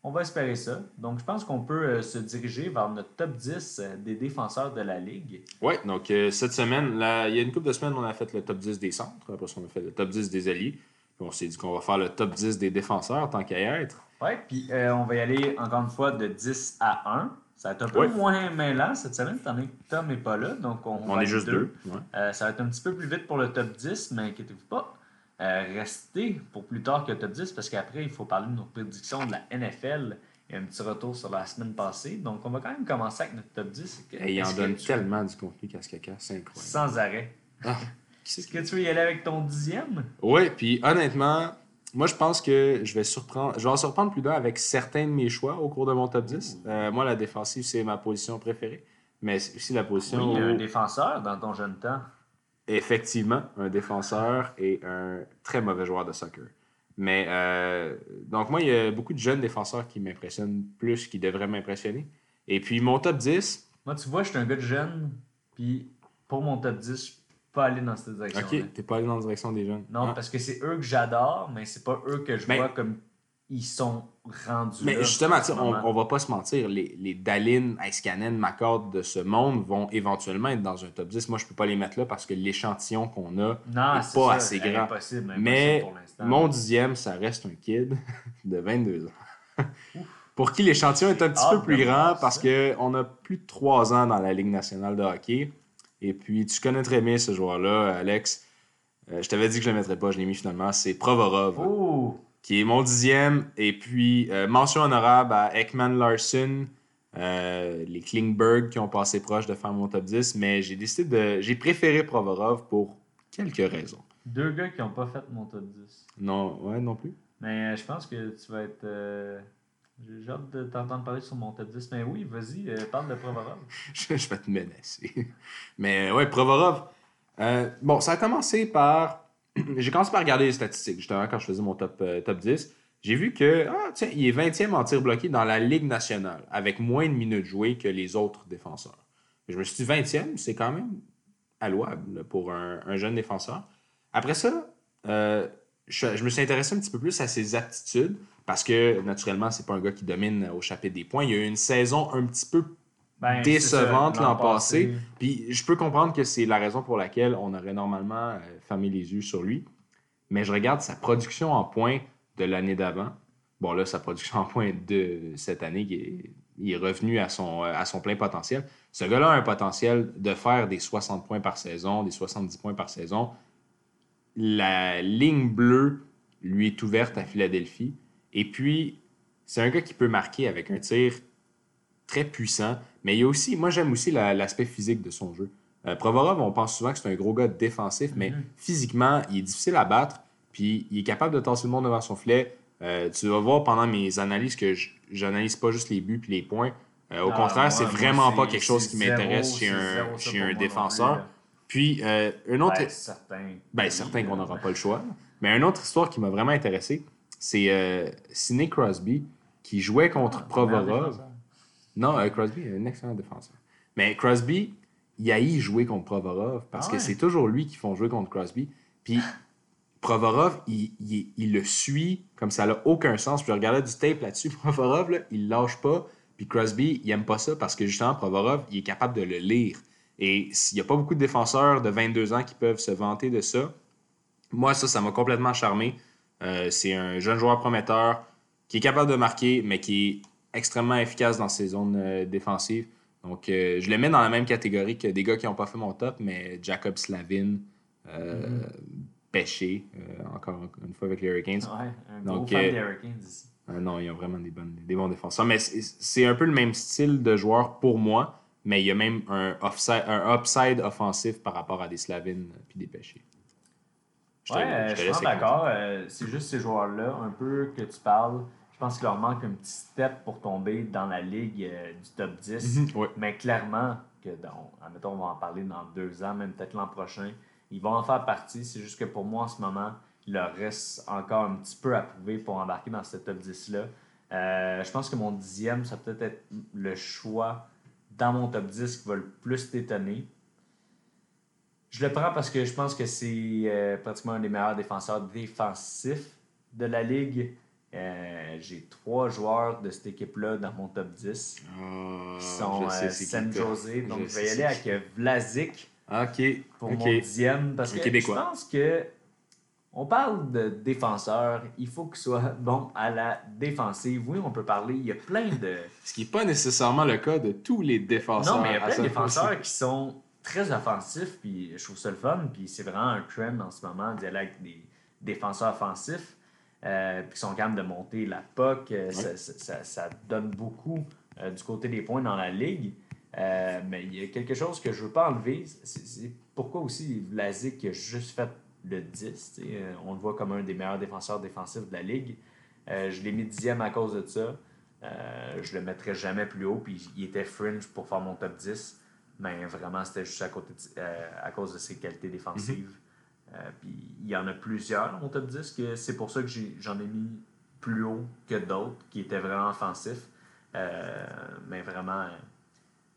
On va espérer ça. Donc, je pense qu'on peut euh, se diriger vers notre top 10 euh, des défenseurs de la Ligue. Ouais, donc euh, cette semaine, là, il y a une couple de semaines, on a fait le top 10 des centres. Après ça, on a fait le top 10 des alliés. Puis on s'est dit qu'on va faire le top 10 des défenseurs, tant qu'à y être. Ouais, puis euh, on va y aller encore une fois de 10 à 1. Ça va être un peu Ouais. moins mêlant cette semaine, étant donné que Tom n'est pas là. Donc, on, On est juste deux. ouais. Euh, ça va être un petit peu plus vite pour le top 10, mais inquiétez-vous pas. Euh, restez pour plus tard que le top 10 parce qu'après, il faut parler de nos prédictions de la NFL et un petit retour sur la semaine passée. Donc, on va quand même commencer avec notre top 10. Et il en donne tellement du contenu casse-caca, c'est incroyable. Sans arrêt. Ah, Est-ce que tu veux y aller avec ton dixième? Oui, puis honnêtement, moi je pense que je vais surprendre, je vais en surprendre plus d'un avec certains de mes choix au cours de mon top 10. Euh, moi, la défensive, c'est ma position préférée, mais c'est aussi la position Oui, un où, défenseur dans ton jeune temps. effectivement, un défenseur et un très mauvais joueur de soccer. Mais euh, donc, moi, il y a beaucoup de jeunes défenseurs qui m'impressionnent plus qu'ils devraient m'impressionner. Et puis, mon top 10, Moi, tu vois, je suis un gars de jeune, puis pour mon top 10, je peux pas aller dans cette direction. ok, t'es pas allé dans la direction des jeunes. Non, Ah. parce que c'est eux que j'adore, mais c'est pas eux que je Mais- vois comme ils sont rendus Mais là justement, on, on va pas se mentir, les, les Dalin, Iskanen, McCord de ce monde vont éventuellement être dans un top 10. Moi, je peux pas les mettre là parce que l'échantillon qu'on a Non, est c'est pas ça, assez grand. Impossible, impossible Mais pour mon dixième, ça reste un kid de 22 ans. Pour qui l'échantillon est un petit hâte peu plus voir grand parce qu'on a plus de 3 ans dans la Ligue nationale de hockey. Et puis, tu connais très bien ce joueur-là, Alex. Euh, je t'avais dit que je le mettrais pas, je l'ai mis finalement. C'est Provorov qui est mon dixième. Et puis, euh, mention honorable à Ekman Larson, euh, les Klingberg qui ont passé proche de faire mon top 10. Mais j'ai décidé de. J'ai préféré Provorov pour quelques raisons. Deux gars qui n'ont pas fait mon top 10. Non, ouais, non plus. Mais je pense que tu vas être. Euh, J'ai hâte de t'entendre parler sur mon top 10. Mais oui, vas-y, euh, parle de Provorov. je, vais te menacer. Mais ouais, Provorov. euh, bon, ça a commencé par. J'ai commencé par regarder les statistiques, justement, quand je faisais mon top, euh, top 10. J'ai vu que, ah, tiens, il est 20e en tir bloqué dans la Ligue nationale, avec moins de minutes jouées que les autres défenseurs. Je me suis dit, 20e, c'est quand même allouable pour un, un jeune défenseur. Après ça, euh, je, je me suis intéressé un petit peu plus à ses aptitudes, parce que, naturellement, c'est pas un gars qui domine au chapitre des points. Il y a eu une saison un petit peu Ben, décevante l'an passé. Puis je peux comprendre que c'est la raison pour laquelle on aurait normalement euh, fermé les yeux sur lui. Mais je regarde sa production en points de l'année d'avant. Bon, là, sa production en points de cette année, il est, il est revenu à son, euh, à son plein potentiel. Ce gars-là a un potentiel de faire des 60 points par saison, des 70 points par saison. La ligne bleue lui est ouverte à Philadelphie. Et puis, c'est un gars qui peut marquer avec un tir très puissant. Mais il y a aussi, moi j'aime aussi la- l'aspect physique de son jeu. Euh, Provorov, on pense souvent que c'est un gros gars défensif, mais Mhm. physiquement, il est difficile à battre. Puis il est capable de tasser le monde devant son filet. Euh, tu vas voir pendant mes analyses que j'analyse pas juste les buts puis les points. Euh, au Ah, contraire, c'est vraiment pas quelque chose qui m'intéresse chez un, chez défenseur. Puis euh, un autre. Ben, certain. Ben, certain qu'on n'aura pas le choix. Mais une autre histoire qui m'a vraiment intéressé, c'est euh, Sidney Crosby qui jouait contre Ah, Provorov. Non, euh, Crosby est un excellent défenseur. Mais Crosby, il haït jouer contre Provorov parce Ah que c'est toujours lui qui font jouer contre Crosby. Puis Provorov, il, il- il le suit comme ça n'a aucun sens. Puis je regardais du tape là-dessus. Provorov, là, il lâche pas. Puis Crosby, il aime pas ça parce que justement, Provorov, il est capable de le lire. Et il n'y a pas beaucoup de défenseurs de 22 ans qui peuvent se vanter de ça. Moi, ça, ça m'a complètement charmé. Euh, c'est un jeune joueur prometteur qui est capable de marquer, mais qui est extrêmement efficace dans ses zones euh, défensives. Donc, euh, je le mets dans la même catégorie que des gars qui n'ont pas fait mon top, mais Jacob Slavin, euh, Pêché, encore une fois avec les Hurricanes. Ouais, un gros Donc, fan des Hurricanes ici. Euh, non, ils ont vraiment des, bonnes, des bons défenseurs. Mais c'est un peu le même style de joueur pour moi, mais il y a même un, offside, un upside offensif par rapport à des Slavin et des Pêchés. Je te- Ouais, je te je suis d'accord. Euh, c'est juste ces joueurs-là, un peu que tu parles. Je pense qu'il leur manque un petit step pour tomber dans la ligue euh, du top 10. Mhm, ouais. Mais clairement, que dans, admettons, on va en parler dans deux ans, même peut-être l'an prochain, ils vont en faire partie. C'est juste que pour moi, en ce moment, il leur reste encore un petit peu à prouver pour embarquer dans ce top 10-là. Euh, je pense que mon dixième, ça peut être le choix dans mon top 10 qui va le plus t'étonner. Je le prends parce que je pense que c'est euh, pratiquement un des meilleurs défenseurs défensifs de la ligue. Euh, J'ai trois joueurs de cette équipe-là dans mon top 10 Ah, qui sont sais euh, San. José. Donc, je, vais y aller avec Vlasic Ok. pour mon dixième. Parce que je pense que on parle de défenseur, il faut qu'il soit bon à la défensive. Oui, on peut parler, il y a plein de... Ce qui n'est pas nécessairement le cas de tous les défenseurs. Non, mais il y a plein de défenseurs qui sont très offensifs, puis je trouve ça le fun, puis c'est vraiment un trend en ce moment d'y aller avec des défenseurs offensifs, euh, puis qui sont capables de monter la POC. euh, ça, ça- ça- ça donne beaucoup euh, du côté des points dans la ligue. Euh, mais il y a quelque chose que je ne veux pas enlever. C'est c'est pourquoi aussi Vlasic a juste fait le 10. tu sais, euh, on le voit comme un des meilleurs défenseurs défensifs de la ligue. Euh, je l'ai mis dixième à cause de ça. Euh, je le mettrais jamais plus haut, puis il était fringe pour faire mon top 10. Mais vraiment, c'était juste à, côté de- euh, à cause de ses qualités défensives. Euh, puis il y en a plusieurs dans mon top 10, que c'est pour ça que j'en ai mis plus haut que d'autres, qui étaient vraiment offensifs. Mais vraiment,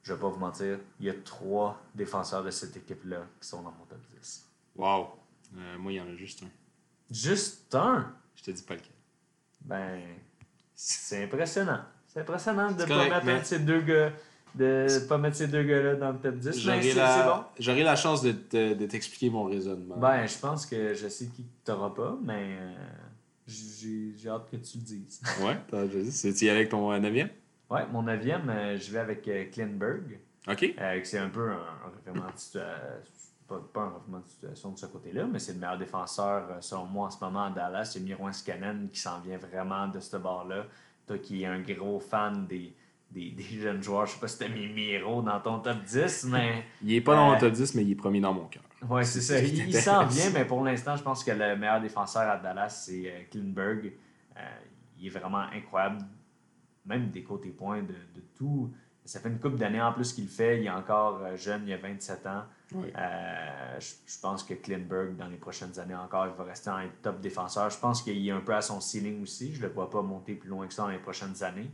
je vais pas vous mentir, il y a trois défenseurs de cette équipe-là qui sont dans mon top 10. Wow. Euh, moi, il y en a juste un. Juste un! Je te dis pas lequel. Ben, c'est impressionnant. C'est impressionnant de C'est pas mettre mais- ces deux gars. De pas mettre ces deux gars-là dans le top 10. mais J'aurai c'est bon. la, la chance de, te- de t'expliquer mon raisonnement. Ben, je pense que je sais qui t'auras pas, mais euh, j'ai j'ai hâte que tu le dises. Ouais. C'est- Tu y avec ton euh, neuvième? Ouais, mon neuvième, je vais avec Klinberg. OK. Euh, c'est un peu un, un situation. Pas, pas un revirement de situation de ce côté-là, mais c'est le meilleur défenseur, euh, selon moi, en ce moment à Dallas. C'est Miroin Scanen qui s'en vient vraiment de ce bord-là. Toi qui es un gros fan des, des, des jeunes joueurs, je sais pas si t'as mis Miro dans ton top 10, mais. Il est pas dans Euh, mon top 10, mais il est premier dans mon cœur. Ouais, c'est ça. Il, il s'en vient, mais pour l'instant, je pense que le meilleur défenseur à Dallas, c'est euh, Klinberg. Euh, il est vraiment incroyable. même des côtés points, de, de tout. Ça fait une couple d'années en plus qu'il le fait. Il est encore euh, jeune, il a 27 ans. Ouais. Euh, je, je pense que Klinberg, dans les prochaines années encore, il va rester un top défenseur. Je pense qu'il est un peu à son ceiling aussi. Je ne le vois pas monter plus loin que ça dans les prochaines années.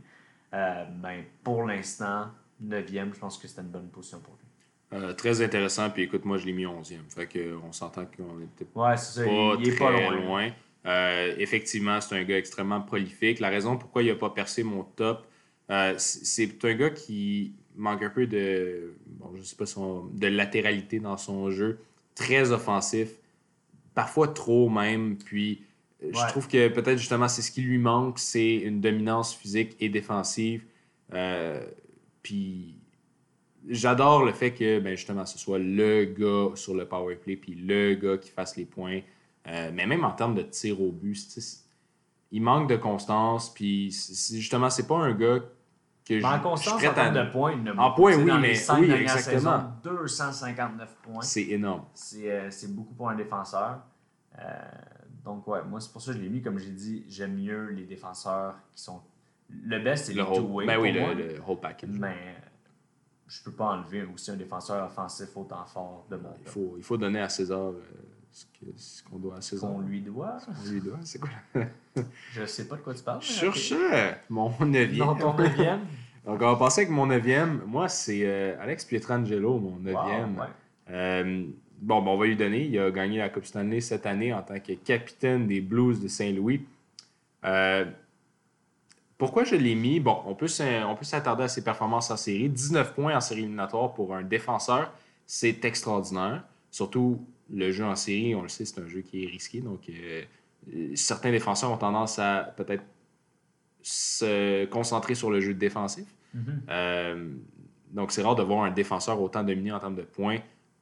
Euh, ben, pour l'instant, 9e, je pense que c'était une bonne position pour lui. Euh, très intéressant. Puis écoute, moi, je l'ai mis 11e. Fait que, on s'entend qu'on était Ouais, c'est ça. pas il, il est très pas loin. loin. Euh, effectivement, c'est un gars extrêmement prolifique. La raison pourquoi il n'a pas percé mon top, euh, c'est un gars qui manque un peu de, bon, je sais pas son, de latéralité dans son jeu. Très offensif, parfois trop même. Puis euh, je trouve que peut-être justement c'est ce qui lui manque, c'est une dominance physique et défensive. Euh, puis j'adore le fait que ben, justement ce soit le gars sur le power play puis le gars qui fasse les points. Euh, mais même en termes de tir au but, il manque de constance. Puis justement, c'est pas un gars que je, Mais en je constance, en à- termes de points, il En points, oui, dans mais- les cinq oui, exactement. saisons, 259 points. C'est énorme. C'est euh, c'est beaucoup pour un défenseur. Euh, donc, ouais, moi, c'est pour ça que je l'ai mis. Comme j'ai dit, j'aime mieux les défenseurs qui sont. Le best, c'est Le two-way. ben oui, pour le, moi. le whole package. Mais je peux pas enlever aussi un défenseur offensif autant fort de mon Il faut, il faut donner à César euh, ce ce qu'on doit à César. qu'on lui doit. On lui doit, c'est quoi? Je sais pas de quoi tu parles. ce, mon neuvième. Dans ton neuvième. Donc, on va passer avec mon neuvième. Moi, c'est euh, Alex Pietrangelo, mon neuvième. Wow, ouais. Euh, bon, ben, on va lui donner. Il a gagné la Coupe Stanley cette année en tant que capitaine des Blues de Saint-Louis. Euh, pourquoi je l'ai mis? Bon, on peut s'attarder à ses performances en série. 19 points en série éliminatoire pour un défenseur, c'est extraordinaire. Surtout le jeu en série, on le sait, c'est un jeu qui est risqué. Donc, euh, euh, certains défenseurs ont tendance à peut-être se concentrer sur le jeu défensif. Mhm. Euh, donc, c'est rare de voir un défenseur autant dominé en termes de points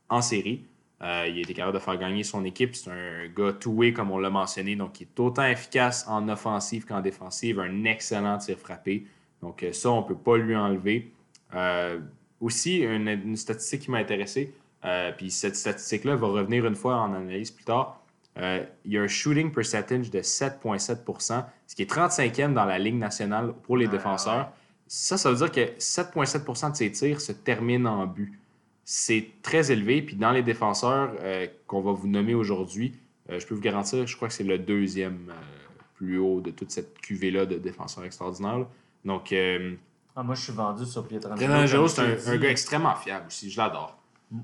en série. Euh, il a été capable de faire gagner son équipe. C'est un gars two-way, comme on l'a mentionné, donc il est autant efficace en offensive qu'en défensive. Un excellent tir frappé. Donc, ça, on ne peut pas lui enlever. Euh, aussi, une, une statistique qui m'a intéressé, euh, puis cette statistique-là va revenir une fois en analyse plus tard. Euh, il y a un shooting percentage de 7,7% ce qui est 35e dans la Ligue nationale pour les Ouais, défenseurs. Ça, ça veut dire que 7,7% de ses tirs se terminent en but. C'est très élevé. Puis dans les défenseurs euh, qu'on va vous nommer aujourd'hui, je peux vous garantir, je crois que c'est le deuxième plus haut de toute cette cuvée-là de défenseurs extraordinaires. Donc, Ah, moi, je suis vendu sur Pietrangelo. Pietrangelo, c'est un, gars extrêmement fiable aussi. Je l'adore.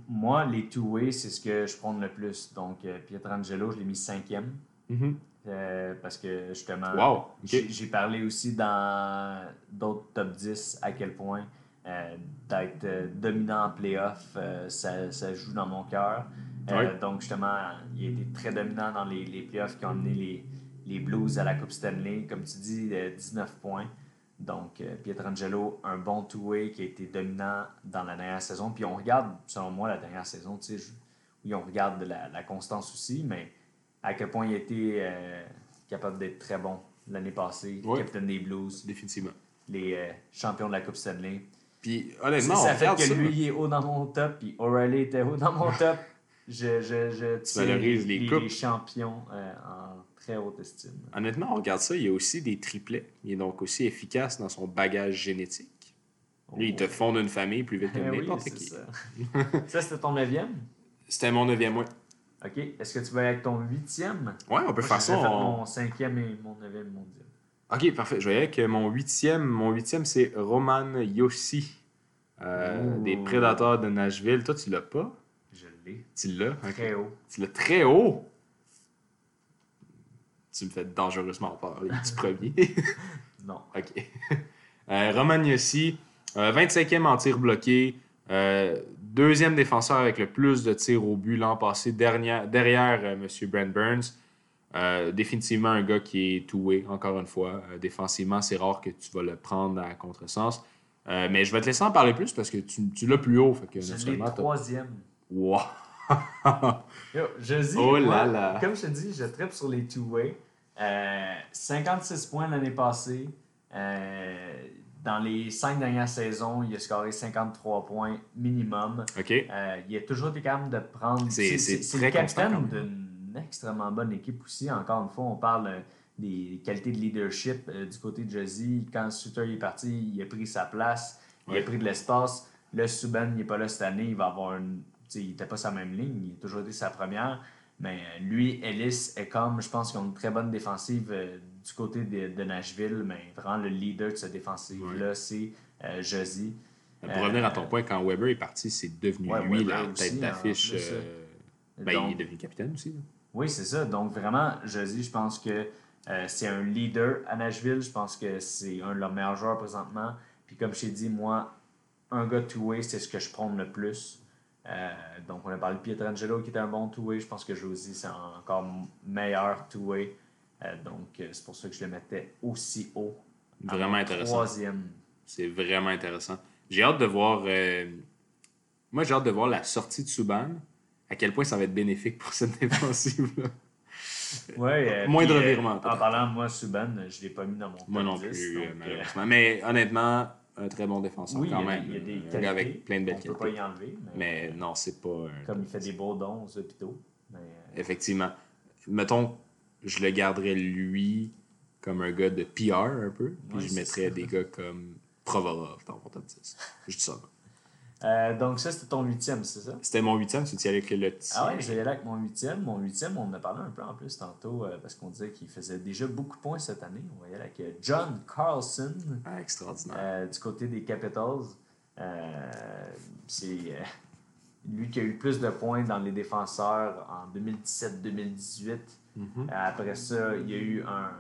Moi, les two-way, c'est ce que je prône le plus. Donc, euh, Pietrangelo, je l'ai mis cinquième. Mhm. Euh, parce que justement, Wow, j'ai parlé aussi dans d'autres top 10 à quel point euh, d'être euh, dominant en playoff, ça, ça joue dans mon cœur. Ouais. Donc justement, il a été très dominant dans les, les playoffs qui ont amené les, les Blues à la Coupe Stanley. Comme tu dis, euh, 19 points. Donc euh, Pietrangelo, un bon two-way qui a été dominant dans la dernière saison. Puis on regarde, selon moi, la dernière saison, tu sais, oui, on regarde la, la constance aussi, mais à quel point il a été euh, capable d'être très bon l'année passée, Ouais. capitaine des Blues, Définitivement. les euh, champions de la Coupe Stanley. Puis C'est honnêtement, ça on fait que ça. lui est haut dans mon top, puis O'Reilly était haut dans mon top. Je, je, je les coupes. champions euh, en très haute estime. Honnêtement, on regarde ça, il y a aussi des triplets. Il est donc aussi efficace dans son bagage génétique. Lui, il te fonde une famille plus vite que Eh oui, n'importe qui. ça. ça, c'était ton neuvième? C'était mon neuvième, ouais. OK. Est-ce que tu vas avec ton huitième? Ouais, on peut Moi, faire ça. on- mon cinquième et mon neuvième mondial. Ok, parfait. Je vais avec mon huitième. Mon huitième, c'est Roman Yossi, euh, des Prédateurs de Nashville. Toi, tu l'as pas? Je l'ai. Tu l'as? Très haut. Tu l'as très haut? Tu me fais dangereusement peur. Il est premier? Non. OK. Euh, Roman Yossi, euh, 25e en tir bloqué, euh, deuxième défenseur avec le plus de tirs au but l'an passé derrière, derrière euh, M. Brent Burns. Définitivement un gars qui est two-way, encore une fois. Défensivement, c'est rare que tu vas le prendre à contresens. Mais je vais te laisser en parler plus parce que tu, tu l'as plus haut. Fait que Je l'ai troisième. Wow! Yo, je dis, Oh là moi, là. comme je te dis, je tripe sur les two-way. Euh, 56 points l'année passée. Euh, dans les cinq dernières saisons, il a scoré 53 points minimum. OK. Euh, il a toujours été capable de prendre. C'est- le capitaine d'une extrêmement bonne équipe aussi. Encore une fois, on parle des qualités de leadership euh, du côté de Josie. Quand Suter est parti, il a pris sa place, il Ouais. a pris de l'espace. Là, Subban n'est pas là cette année, il va avoir une. Il n'était pas sa même ligne, il a toujours été sa première. Mais euh, lui, Ellis est comme, je pense qu'ils ont une très bonne défensive euh, du côté de, de Nashville, mais vraiment le leader de cette défensive-là, c'est euh, Josie. Pour Euh, revenir à ton point, quand Weber est parti, c'est devenu Ouais, lui Weber la aussi, tête d'affiche. ben, il est devenu capitaine aussi. là. Oui, c'est ça. Donc, vraiment, Josie, je pense que c'est un leader à Nashville. Je pense que c'est un de leurs meilleurs joueurs présentement. Puis, comme je t'ai dit, moi, un gars two-way, c'est ce que je prône le plus. Euh, donc, on a parlé de Pietrangelo qui était un bon two-way. Je pense que Josie, c'est encore meilleur two-way. Euh, donc, euh, c'est pour ça que je le mettais aussi haut. Vraiment intéressant. Troisième. C'est vraiment intéressant. J'ai hâte de voir. Moi, j'ai hâte de voir la sortie de Subban. À quel point ça va être bénéfique pour cette défensive-là. Ouais, euh, Moindre puis, virement, En parlant, moi, Subban, je ne l'ai pas mis dans mon Moi non 10, plus, donc, euh, malheureusement. Mais honnêtement, un très bon défenseur oui, quand même. il y a des un qualités. gars avec plein de belles On peut pas y enlever. Mais, Mais non, c'est pas. un- Comme il fait des beaux dons aux hôpitaux. Mais, euh, Effectivement. Mettons, je le garderais lui comme un gars de PR un peu. Puis je mettrais ça. des gars comme Provorov dans mon top 10. Je dis ça. Euh, donc, ça, c'était ton huitième, c'est ça? C'était mon huitième, tu dis avec le tien. Ah vais y aller avec mon huitième. Mon huitième, on en a parlé un peu en plus tantôt euh, parce qu'on disait qu'il faisait déjà beaucoup de points cette année. On aller avec euh, John Carlson Ah, extraordinaire. du côté des Capitals. C'est lui qui a eu le plus de points dans les défenseurs en 2017-2018. Mhm. Après ça, il y a eu un,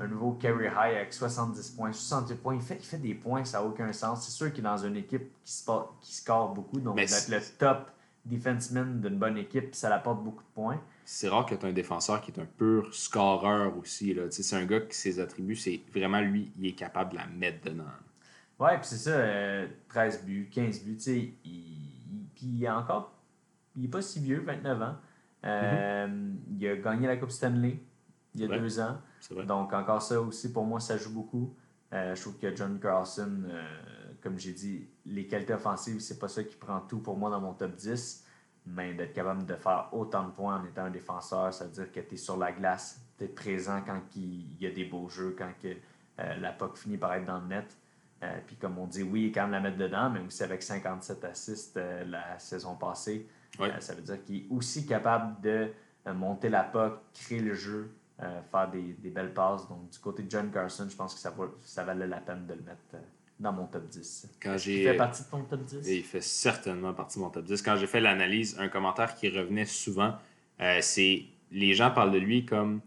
un nouveau carry high avec 70 points. 68 points. Il fait, il fait des points, ça n'a aucun sens. C'est sûr qu'il est dans une équipe qui, qui score beaucoup. Donc, d'être le top defenseman d'une bonne équipe, ça apporte beaucoup de points. C'est rare que tu un défenseur qui est un pur scoreur aussi. C'est un gars qui ses attributs, c'est vraiment lui, il est capable de la mettre dedans. Ouais, puis c'est ça, euh, 13 buts, 15 buts, tu sais, il, il- puis il est encore, il est pas si vieux, 29 ans. Euh, Il a gagné la Coupe Stanley il y a Ouais. deux ans. Vrai. Donc, encore ça aussi, pour moi, ça joue beaucoup. Euh, je trouve que John Carlson, euh, comme j'ai dit, les qualités offensives, c'est pas ça qui prend tout pour moi dans mon top 10. Mais d'être capable de faire autant de points en étant un défenseur, ça veut dire que tu es sur la glace, tu es présent quand il y a des beaux jeux, quand que, euh, la puck finit par être dans le net. Puis comme on dit, oui, il est quand même la mettre dedans, mais aussi avec 57 assists la saison passée, Ouais. ça veut dire qu'il est aussi capable de monter la puck, créer le jeu, euh, faire des, des belles passes. Donc, du côté de John Carson, je pense que ça, va, ça valait la peine de le mettre euh, dans mon top 10. Quand Il fait partie de ton top 10? Et il fait certainement partie de mon top 10. Quand j'ai fait l'analyse, un commentaire qui revenait souvent, euh, c'est les gens parlent de lui comme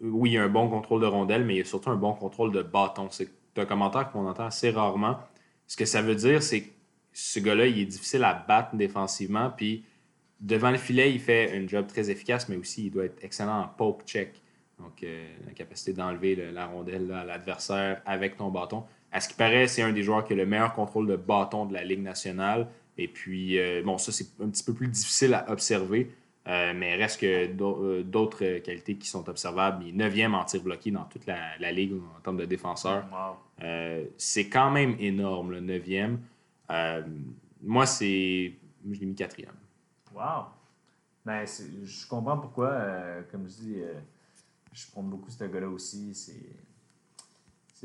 oui, il a un bon contrôle de rondelle, mais il a surtout un bon contrôle de bâton. C'est un commentaire qu'on entend assez rarement. Ce que ça veut dire, c'est que ce gars-là, il est difficile à battre défensivement, puis devant le filet, il fait un job très efficace, mais aussi il doit être excellent en poke check. Donc, euh, la capacité d'enlever le- la rondelle à l'adversaire avec ton bâton. À ce qui paraît, c'est un des joueurs qui a le meilleur contrôle de bâton de la Ligue nationale. Et puis, euh, bon, ça, c'est un petit peu plus difficile à observer, euh, mais reste que euh, d'autres qualités qui sont observables. Il est 9e en tir bloqué dans toute la, la Ligue en termes de défenseur. Wow. C'est quand même énorme, le 9e. Euh, moi, c'est. Je l'ai mis quatrième. Wow. Ben, je comprends pourquoi, euh, comme je dis, euh, je prends beaucoup ce gars-là aussi. C'est,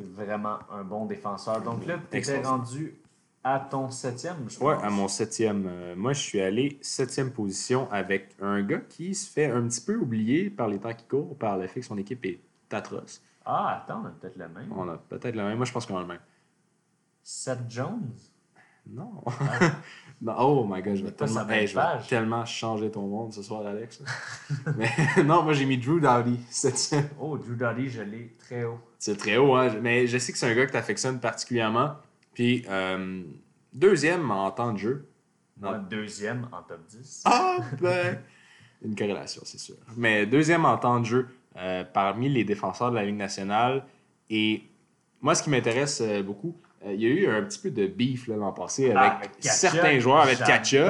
vraiment un bon défenseur. Donc là, tu étais rendu à ton septième, je Ouais, pense. à mon septième. Euh, moi, je suis allé septième position avec un gars qui se fait un petit peu oublier par les temps qui courent, par le fait que son équipe est atroce. Ah, attends, on a peut-être le même. On a peut-être le même. Moi, je pense qu'on a le même. Seth Jones? Non. Non, Oh my god, je vais, tellement, même hey, je vais page. tellement changer ton monde ce soir, Alex. Mais non, moi, j'ai mis Drew Dowdy. Oh, Drew Doughty, je l'ai très haut. C'est très haut, hein? mais je sais que c'est un gars que tu affectionnes particulièrement. Puis, euh, deuxième en temps de jeu. Non. Moi, deuxième en top 10. Ah, ben, une corrélation, c'est sûr. Mais deuxième en temps de jeu euh, parmi les défenseurs de la Ligue nationale. Et moi, ce qui m'intéresse euh, beaucoup, il y a eu un petit peu de beef l'an passé Ah, avec Ketchup, certains joueurs, avec Ketchup,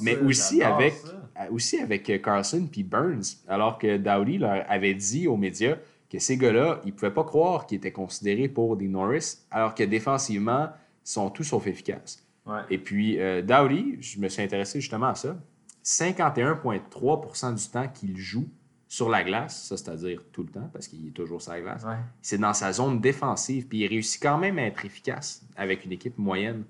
mais aussi j'adore avec, ça. euh, aussi avec euh, Carlson puis Burns. Alors que Dowdy leur avait dit aux médias que ces gars-là, ils ne pouvaient pas croire qu'ils étaient considérés pour des Norris, alors que défensivement, ils sont tout sauf efficaces. Ouais. Et puis, euh, Dowdy, je me suis intéressé justement à ça. 51,3% du temps qu'il joue sur la glace, ça c'est-à-dire tout le temps, parce qu'il est toujours sur la glace, Ouais. c'est dans sa zone défensive, puis il réussit quand même à être efficace avec une équipe moyenne.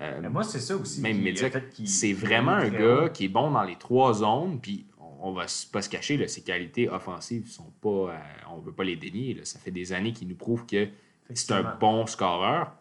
Euh, Mais moi, c'est ça aussi. même médiocre. C'est vraiment un gars haut. qui est bon dans les trois zones, puis on on va pas se cacher, là, ses qualités offensives sont pas, euh, on veut pas les dénier. là. Ça fait des années qu'il nous prouve que c'est un bon scoreur.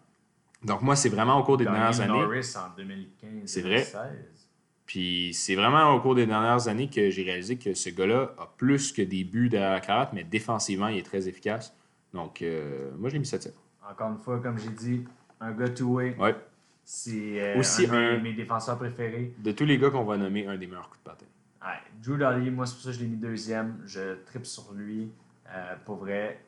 Donc moi, c'est vraiment au cours des dernières années. Norris en 2015. C'est vrai. 2016. Puis c'est vraiment au cours des dernières années que j'ai réalisé que ce gars-là a plus que des buts derrière la cravate, mais défensivement, il est très efficace. Donc euh, moi, je l'ai mis 7 Encore une fois, comme j'ai dit, un gars two-way. Ouais. C'est euh, Aussi un de mes, défenseurs préférés. De tous les gars qu'on va nommer, un des meilleurs coups de patin. Ouais, Drew Doughty, moi, c'est pour ça que je l'ai mis deuxième. Je tripe sur lui. Euh, pour vrai,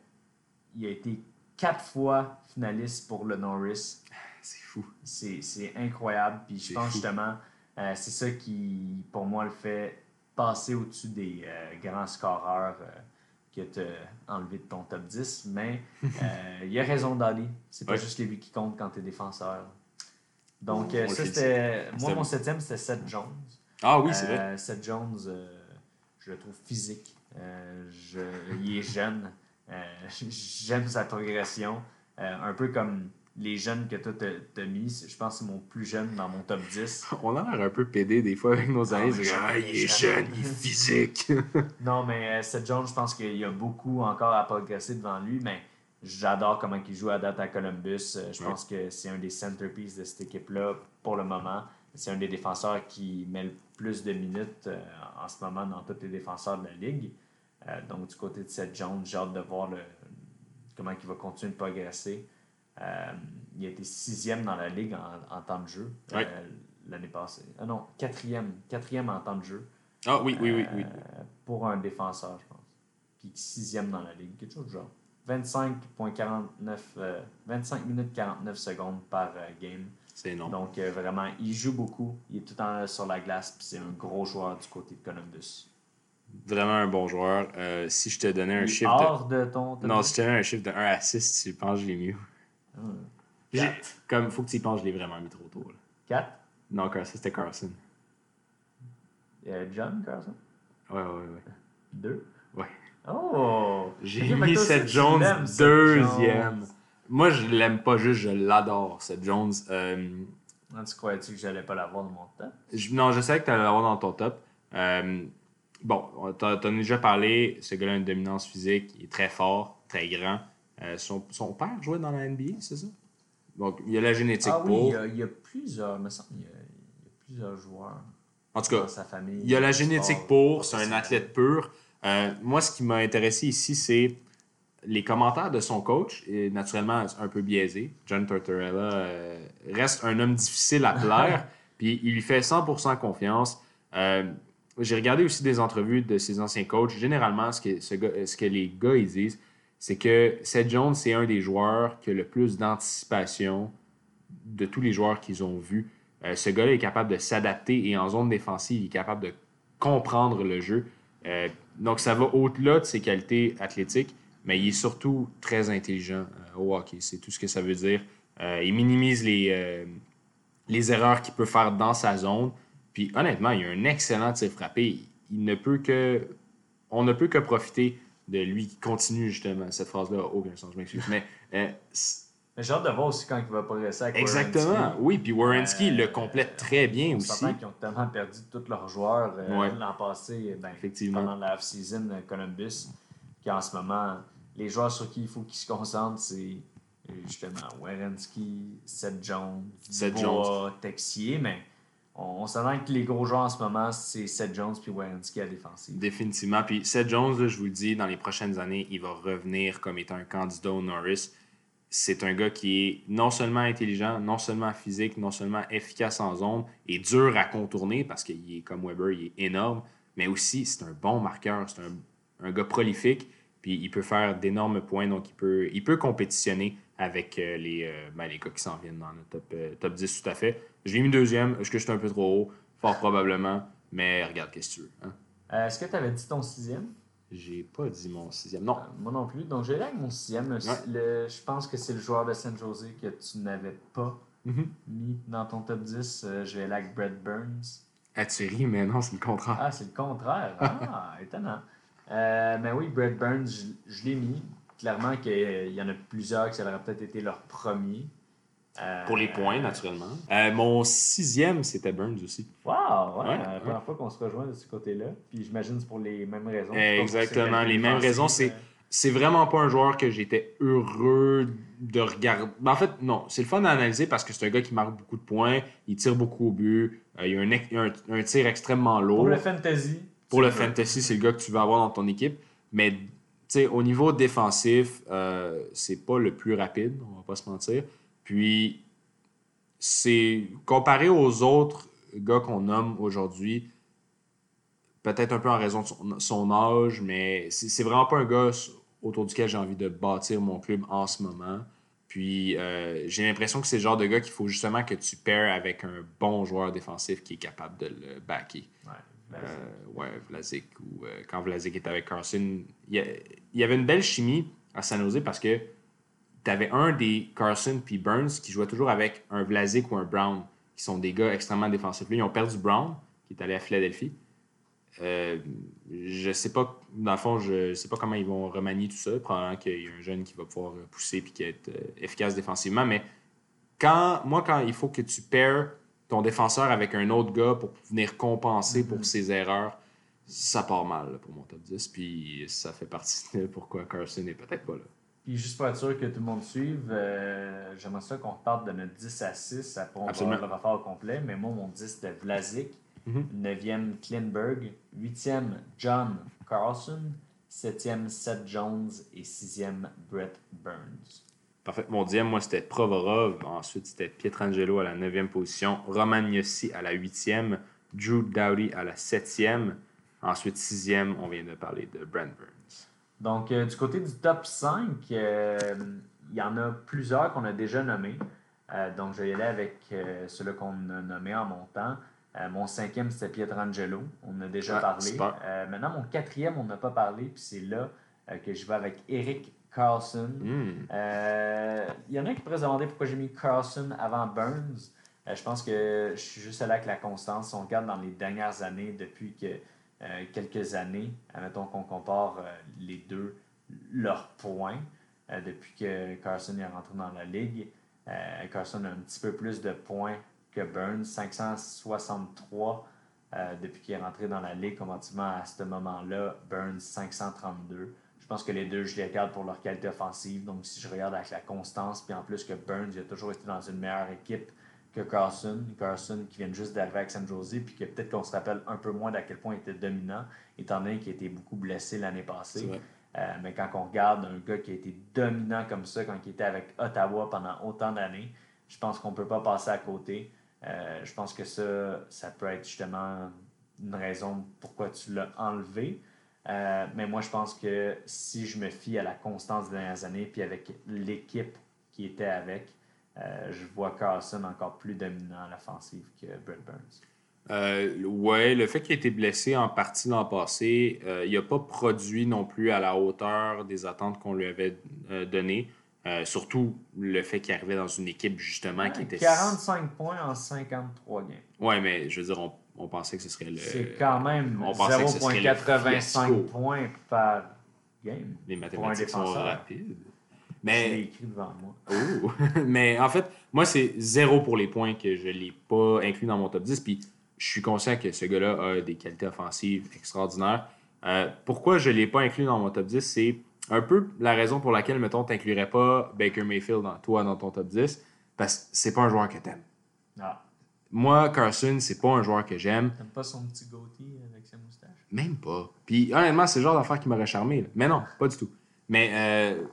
il a été quatre fois finaliste pour le Norris. C'est fou. C'est incroyable. Puis je pense fou. justement, euh, c'est ça qui, pour moi, le fait passer au-dessus des euh, grands scoreurs euh, que tu as enlevé de ton top 10. Mais il a raison d'aller. C'est pas Ouais. juste les buts qui comptent quand tu es défenseur. Donc, ça, c'était. Moi, mon septième, c'était Seth Jones. Ah oui, c'est vrai. Seth Jones, je le trouve physique. Je- il est jeune. J'aime sa progression. Un peu comme les jeunes que toi t'as mis. Je pense que c'est mon plus jeune dans mon top 10. On a l'air un peu pédé des fois avec nos amis. comme, jamais, ah, il est jeune, il est physique. Non, mais euh, Seth Jones, je pense qu'il y a beaucoup encore à progresser devant lui, mais j'adore comment il joue à date à Columbus. Euh, Je Ouais. pense que c'est un des centerpieces de cette équipe-là pour le moment. C'est un des défenseurs qui met le plus de minutes euh, en ce moment dans tous les défenseurs de la ligue. Donc, du côté de Seth Jones, j'ai hâte de voir le, comment il va continuer de progresser. Euh, il a été sixième dans la ligue en, en temps de jeu euh, l'année passée. Ah non, quatrième, quatrième en temps de jeu ah oui, oui, oui, oui. euh, pour un défenseur, je pense. Puis sixième dans la ligue, quelque chose du genre. 25,49 euh, 25 minutes 49 secondes par euh, game. C'est énorme. Donc euh, vraiment, il joue beaucoup. Il est tout le temps sur la glace, puis c'est un gros joueur du côté de Columbus. Vraiment un bon joueur. Si je te donnais un Il chiffre hors de, ton. Non, si je te donnais un chiffre de 1 à 6, tu penses que je l'ai mieux. Quatre. Comme, faut que tu y penses, je l'ai vraiment mis trop tôt. là. 4. Non, Carson, c'était Carson. Euh, John Carson? Ouais, ouais, ouais. 2. Ouais. Oh! J'ai mis Seth Jones deuxième. Jones. Moi, je l'aime pas juste, je l'adore, Seth Jones. Euh, Tu croyais-tu que j'allais pas l'avoir dans mon je- non, je savais que tu allais l'avoir dans ton top. Euh, bon, t'en as déjà parlé. Ce gars-là a une dominance physique. Il est très fort, très grand. Euh, son, son père jouait dans la NBA, c'est ça? Donc, il y a la génétique Ah oui, pour. il y, a, il y a plusieurs, me semble, il y a, il y a plusieurs joueurs En tout cas, dans sa famille. Il y a la génétique sport, pour, c'est un athlète pur. Euh, moi, ce qui m'a intéressé ici, c'est les commentaires de son coach. Et naturellement, un peu biaisé. John Tortorella euh, reste un homme difficile à plaire, puis il lui fait 100% confiance. Euh, J'ai regardé aussi des entrevues de ses anciens coachs. Généralement, ce que, ce que les gars ils disent, c'est que Seth Jones, c'est un des joueurs qui a le plus d'anticipation de tous les joueurs qu'ils ont vus. Euh, ce gars-là est capable de s'adapter et en zone défensive, il est capable de comprendre le jeu. Euh, donc, ça va au-delà de ses qualités athlétiques, mais il est surtout très intelligent euh, hockey. C'est tout ce que ça veut dire. Il minimise les, les erreurs qu'il peut faire dans sa zone. Puis, honnêtement, il a un excellent tir frappé. Il ne peut que, on ne peut que profiter de lui qui continue justement. Cette phrase-là n'a aucun sens, je m'excuse. Mais euh, Mais j'ai hâte de voir aussi quand il va progresser avec exactement. Oui, puis Werenski Euh, le complète très bien On aussi. qu'ils ont tellement perdu tous leurs joueurs euh, Ouais. l'an passé, ben, Effectivement. pendant la off-season euh, Columbus, qu'en ce moment, les joueurs sur qui il faut qu'ils se concentrent, c'est justement Werenski, Seth Jones, Seth Dubois, Texier, mais on, s'entend que les gros joueurs en ce moment, c'est Seth Jones puis Werenski à la défensive. Définitivement. Puis Seth Jones, je vous le dis, dans les prochaines années, il va revenir comme étant un candidat au Norris. C'est un gars qui est non seulement intelligent, non seulement physique, non seulement efficace en zone et dur à contourner parce qu'il est comme Weber, il est énorme, mais aussi c'est un bon marqueur, c'est un, gars prolifique, puis il peut faire d'énormes points, donc il peut compétitionner avec euh, les, euh, ben, les gars qui s'en viennent dans le top, euh, top 10 tout à fait. Je l'ai mis deuxième, est-ce que j'étais un peu trop haut? Fort probablement, mais regarde, qu'est-ce que tu veux. hein? Est-ce que tu avais dit ton sixième? J'ai pas dit mon sixième. Non. Moi non plus. Donc, j'ai avec mon sixième. Le- je pense que c'est le joueur de San Jose que tu n'avais pas Mhm. mis dans ton top 10. Euh, je vais là avec Brett Burns. Ah, tu ris, mais non, c'est le contraire. Ah, c'est le contraire. Ah, étonnant. Euh, mais oui, Brett Burns, je, je l'ai mis. Clairement qu'il y en a plusieurs que ça aurait peut-être été leur premier. Euh, Pour les points, naturellement. Euh, mon sixième, c'était Burns aussi. Wow, ouais, Ouais, la ouais. première fois qu'on se rejoint de ce côté-là. Puis j'imagine que c'est pour les mêmes raisons. Exactement, les mêmes raisons, défensives, C'est vraiment pas un joueur que j'étais heureux de regarder. Ben, en fait, non, c'est le fun à analyser parce que c'est un gars qui marque beaucoup de points, il tire beaucoup au but, euh, il a un, un, un tir extrêmement mais lourd. Pour le fantasy. Pour le fantasy, c'est le gars que tu veux avoir dans ton équipe. Mais au niveau défensif, euh, c'est pas le plus rapide, on va pas se mentir. Puis, c'est comparé aux autres gars qu'on nomme aujourd'hui, peut-être un peu en raison de son, âge, mais c'est vraiment pas un gars autour duquel j'ai envie de bâtir mon club en ce moment. Puis, euh, j'ai l'impression que c'est le genre de gars qu'il faut justement que tu pairs avec un bon joueur défensif qui est capable de le backer. Ouais, Vlasic ou euh, quand Vlasic était avec Carson, il y, avait une belle chimie à San Jose parce que tu avais un des Carson puis Burns qui jouait toujours avec un Vlasic ou un Brown, qui sont des gars extrêmement défensifs. Là, ils ont perdu Brown, qui est allé à Philadelphie. Euh, je sais pas, dans le fond, je sais pas comment ils vont remanier tout ça. Probablement qu'il y a un jeune qui va pouvoir euh, pousser et qui va être euh, efficace défensivement. Mais quand, moi, quand il faut que tu pairs ton défenseur avec un autre gars pour venir compenser pour ses erreurs, ça part mal là, pour mon top 10. Puis ça fait partie de pourquoi Carson n'est peut-être pas là. Puis juste pour être sûr que tout le monde suive, euh, j'aimerais ça qu'on reparte de notre 10 à 6. Après, on va le refaire au complet. Mais moi, mon 10, c'était Vlasic. Mhm. 9e, Klinberg. 8e, John Carlson. 7e, Seth Jones. Et 6e, Brett Burns. Parfait. Mon dixième, moi, c'était Provorov. Ensuite, c'était Pietrangelo à la 9e position. Romagnosi à la 8e. Drew Dowdy à la 7e. Ensuite, 6e, on vient de parler de Brent Burns. Donc, euh, du côté du top 5, euh, il y en a plusieurs qu'on a déjà nommés. Euh, donc, je vais y aller avec ceux-là qu'on a nommés en montant. Mon cinquième, c'était Pietrangelo. On en a déjà Ah, parlé. maintenant, mon quatrième, on n'a pas parlé. Puis c'est là que je vais avec Eric Carlson. Hmm. Euh, Il y en a qui pourraient se demander pourquoi j'ai mis Carlson avant Burns. Euh, je pense que je suis juste allé avec la constance. Si on regarde dans les dernières années, depuis que, euh, quelques années, admettons qu'on compare les deux, leurs points, depuis que Carson est rentré dans la ligue, Carson a un petit peu plus de points que Burns, 563 euh, depuis qu'il est rentré dans la ligue comparativement à ce moment-là, Burns 532. Je pense que les deux, je les regarde pour leur qualité offensive. Donc, si je regarde avec la constance, puis en plus que Burns il a toujours été dans une meilleure équipe que Carson. Carson qui vient juste d'arriver avec San Jose, puis que peut-être qu'on se rappelle un peu moins d'à quel point il était dominant, étant donné qu'il a été beaucoup blessé l'année passée. Euh, mais quand on regarde un gars qui a été dominant comme ça, quand il était avec Ottawa pendant autant d'années, je pense qu'on ne peut pas passer à côté. Euh, je pense que ça, ça peut être justement une raison pourquoi tu l'as enlevé. Euh, mais moi, je pense que si je me fie à la constance des dernières années, puis avec l'équipe qui était avec, euh, je vois Carlson encore plus dominant à l'offensive que Brett Burns. Euh, ouais, le fait qu'il ait été blessé en partie l'an passé, il n'a pas produit non plus à la hauteur des attentes qu'on lui avait données. Surtout le fait qu'il arrivait dans une équipe justement qui était. 45 points en 53 games. Ouais, mais je veux dire, on, on pensait que ce serait le. C'est quand même on pensait que ce serait le 0,85 fiasco. points par game. Les mathématiques sont rapides. Je l'ai Mais, écrit devant moi. Oh! mais en fait, moi, c'est zéro pour les points que je ne l'ai pas inclus dans mon top 10. Puis je suis conscient que ce gars-là a des qualités offensives extraordinaires. Euh, pourquoi je ne l'ai pas inclus dans mon top 10, c'est un peu la raison pour laquelle, mettons, tu n'inclurais pas Baker Mayfield dans, toi dans ton top 10, parce que c'est pas un joueur que tu aimes. Ah, Moi, Carson, c'est pas un joueur que j'aime. t'aimes pas son petit goatee avec sa moustache? Même pas. Puis honnêtement, c'est le genre d'affaire qui m'aurait charmé. là. Mais non, pas du tout. Mais euh,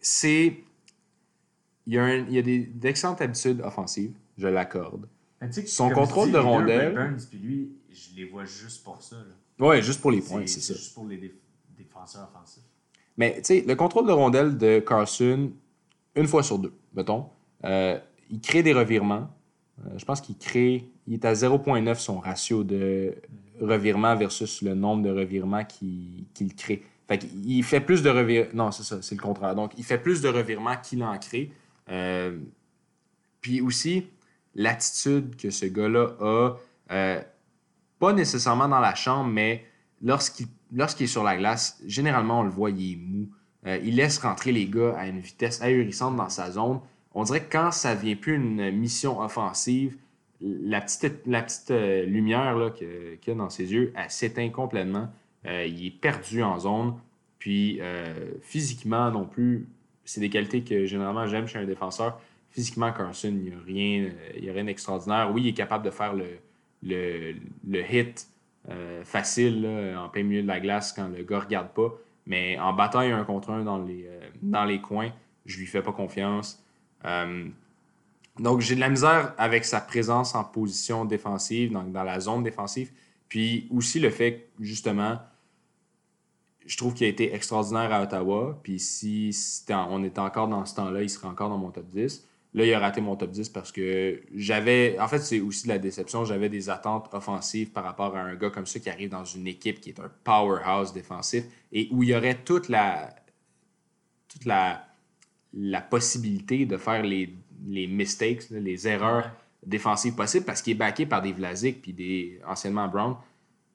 c'est. Il y a, un- il y a des, d'excellentes habitudes offensives, je l'accorde. Son contrôle dis, de rondelle- Burns puis lui, je les vois juste pour ça. là. Ouais, juste pour les points, c'est ça. juste pour les déf- défenseurs offensifs. Mais tu sais, le contrôle de rondelle de Carson, une fois sur deux, mettons, euh, il crée des revirements. Euh, je pense qu'il crée. Il est à 0,9 son ratio de revirement versus le nombre de revirements qu'il crée. Fait qu'il il fait plus de revirements. Non, c'est ça, c'est le contraire. Donc, il fait plus de revirements qu'il en crée. Euh, puis aussi, l'attitude que ce gars-là a, euh, pas nécessairement dans la chambre, mais lorsqu'il est sur la glace, généralement, on le voit, il est mou. Il laisse rentrer les gars à une vitesse ahurissante dans sa zone. On dirait que quand ça vient plus une mission offensive, la petite, euh, lumière là, qu'il y a dans ses yeux, elle s'éteint complètement. Euh, il est perdu en zone. Puis euh, physiquement non plus, c'est des qualités que généralement j'aime chez un défenseur. Physiquement, Carson, il n'y a, rien, rien d'extraordinaire. Oui, il est capable de faire le, hit facile en plein milieu de la glace quand le gars ne regarde pas. Mais en bataille un contre un dans les, dans les coins, je lui fais pas confiance. Euh, donc, j'ai de la misère avec sa présence en position défensive, donc dans la zone défensive. Puis aussi le fait justement, je trouve qu'il a été extraordinaire à Ottawa. Puis si on était encore dans ce temps-là, il serait encore dans mon top 10. Là, il a raté mon top 10 parce que j'avais. En fait, c'est aussi de la déception. J'avais des attentes offensives par rapport à un gars comme ça qui arrive dans une équipe qui est un powerhouse défensif et où il y aurait toute la. toute la, la possibilité de faire les, les mistakes, les erreurs défensives possibles parce qu'il est backé par des Vlasic puis des anciennement Brown.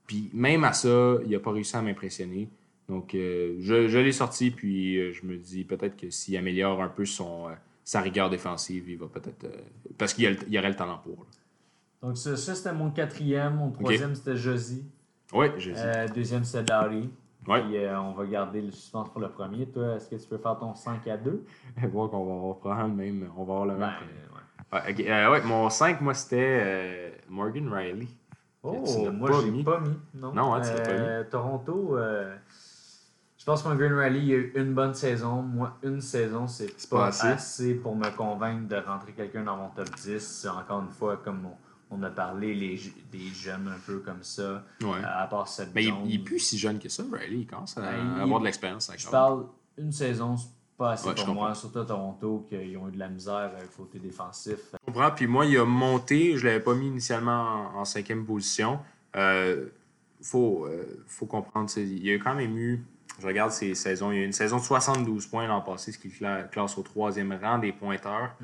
Puis même à ça, il n'a pas réussi à m'impressionner. Donc, euh, je, je l'ai sorti, puis euh, je me dis peut-être que s'il améliore un peu son, euh, sa rigueur défensive, il va peut-être. parce qu'il y, aurait le talent pour. là. Donc, ça, ça, c'était mon quatrième. Mon troisième, c'était Josie. Oui. Euh, deuxième, c'était Larry. Ouais. Puis, euh, on va garder le suspense pour le premier. Toi, est-ce que tu peux faire ton 5 à 2? voir qu'on va probablement le même. On va avoir le Ben, même. Ouais, ok, euh, ouais, mon 5, moi, c'était euh, Morgan Riley. Oh, moi, je mis? l'ai pas mis. Non, Non, hein, tu l'as pas Euh, Toronto, je pense que Rally il a eu une bonne saison. Moi, une saison, c'est pas, pas assez. assez. pour me convaincre de rentrer quelqu'un dans mon top 10. C'est Encore une fois, comme on, on a parlé, les, des jeunes un peu comme ça, Ouais. euh, à part cette Mais il, il est plus si jeune que ça, Riley. Il commence à Ben, il- avoir de l'expérience. Je parle une saison, pas assez Ouais, pour moi, surtout à Toronto, qu'ils ont eu de la misère avec le côté défensif. Je comprends. Puis moi, il a monté. Je ne l'avais pas mis initialement en, en cinquième position. Il faut, euh, faut comprendre. Il y a quand même eu. Je regarde ses saisons. Il y a eu une saison de 72 points l'an passé, ce qui classe au troisième rang des pointeurs.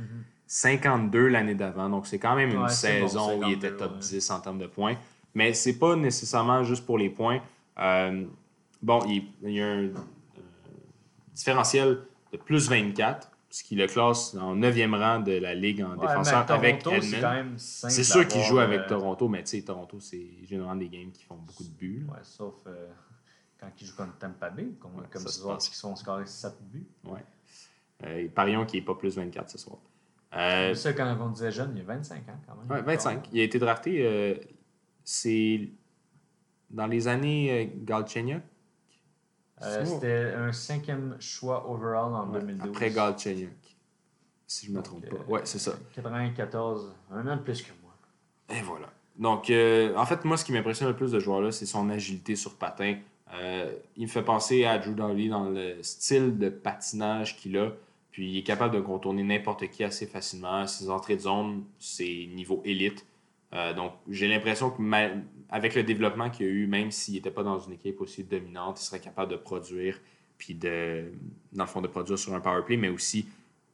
52 l'année d'avant. Donc, c'est quand même une Ouais, c'est bon, saison où il était 52, top ouais. 10 en termes de points. Mais c'est pas nécessairement juste pour les points. Euh, bon, il, il y a un euh, différentiel de plus 24, ce qui le classe en 9e rang de la Ligue en Ouais, défenseur avec Toronto, c'est sûr qu'il joue avec euh, Toronto, mais tu sais, Toronto, c'est généralement des games qui font beaucoup de buts. Ouais, sauf quand ils jouent contre Tampa Bay, comme, Ouais, comme ce soir, qui sont scorés 7 buts. Ouais. Parions qu'il n'est pas plus 24 ce soir. Euh, ça, quand on disait jeune, il y a 25 ans quand même. ouais, 25. Il a été drafté, euh, c'est dans les années euh, Galchenyuk? Euh, C'était un cinquième choix overall en Ouais, 2012. Après Galchenyuk, si je ne me trompe pas. Ouais, c'est ça. 94, un an de plus que moi. Et voilà. Donc, en fait, moi, ce qui m'impressionne le plus de ce joueur-là, c'est son agilité sur patin. Il me fait penser à Drew Doughty dans le style de patinage qu'il a. Puis, il est capable de contourner n'importe qui assez facilement. Ses entrées de zone, c'est niveau élite. Euh, donc, j'ai l'impression que avec le développement qu'il a eu, même s'il n'était pas dans une équipe aussi dominante, il serait capable de produire, puis de, dans de produire sur un power play, mais aussi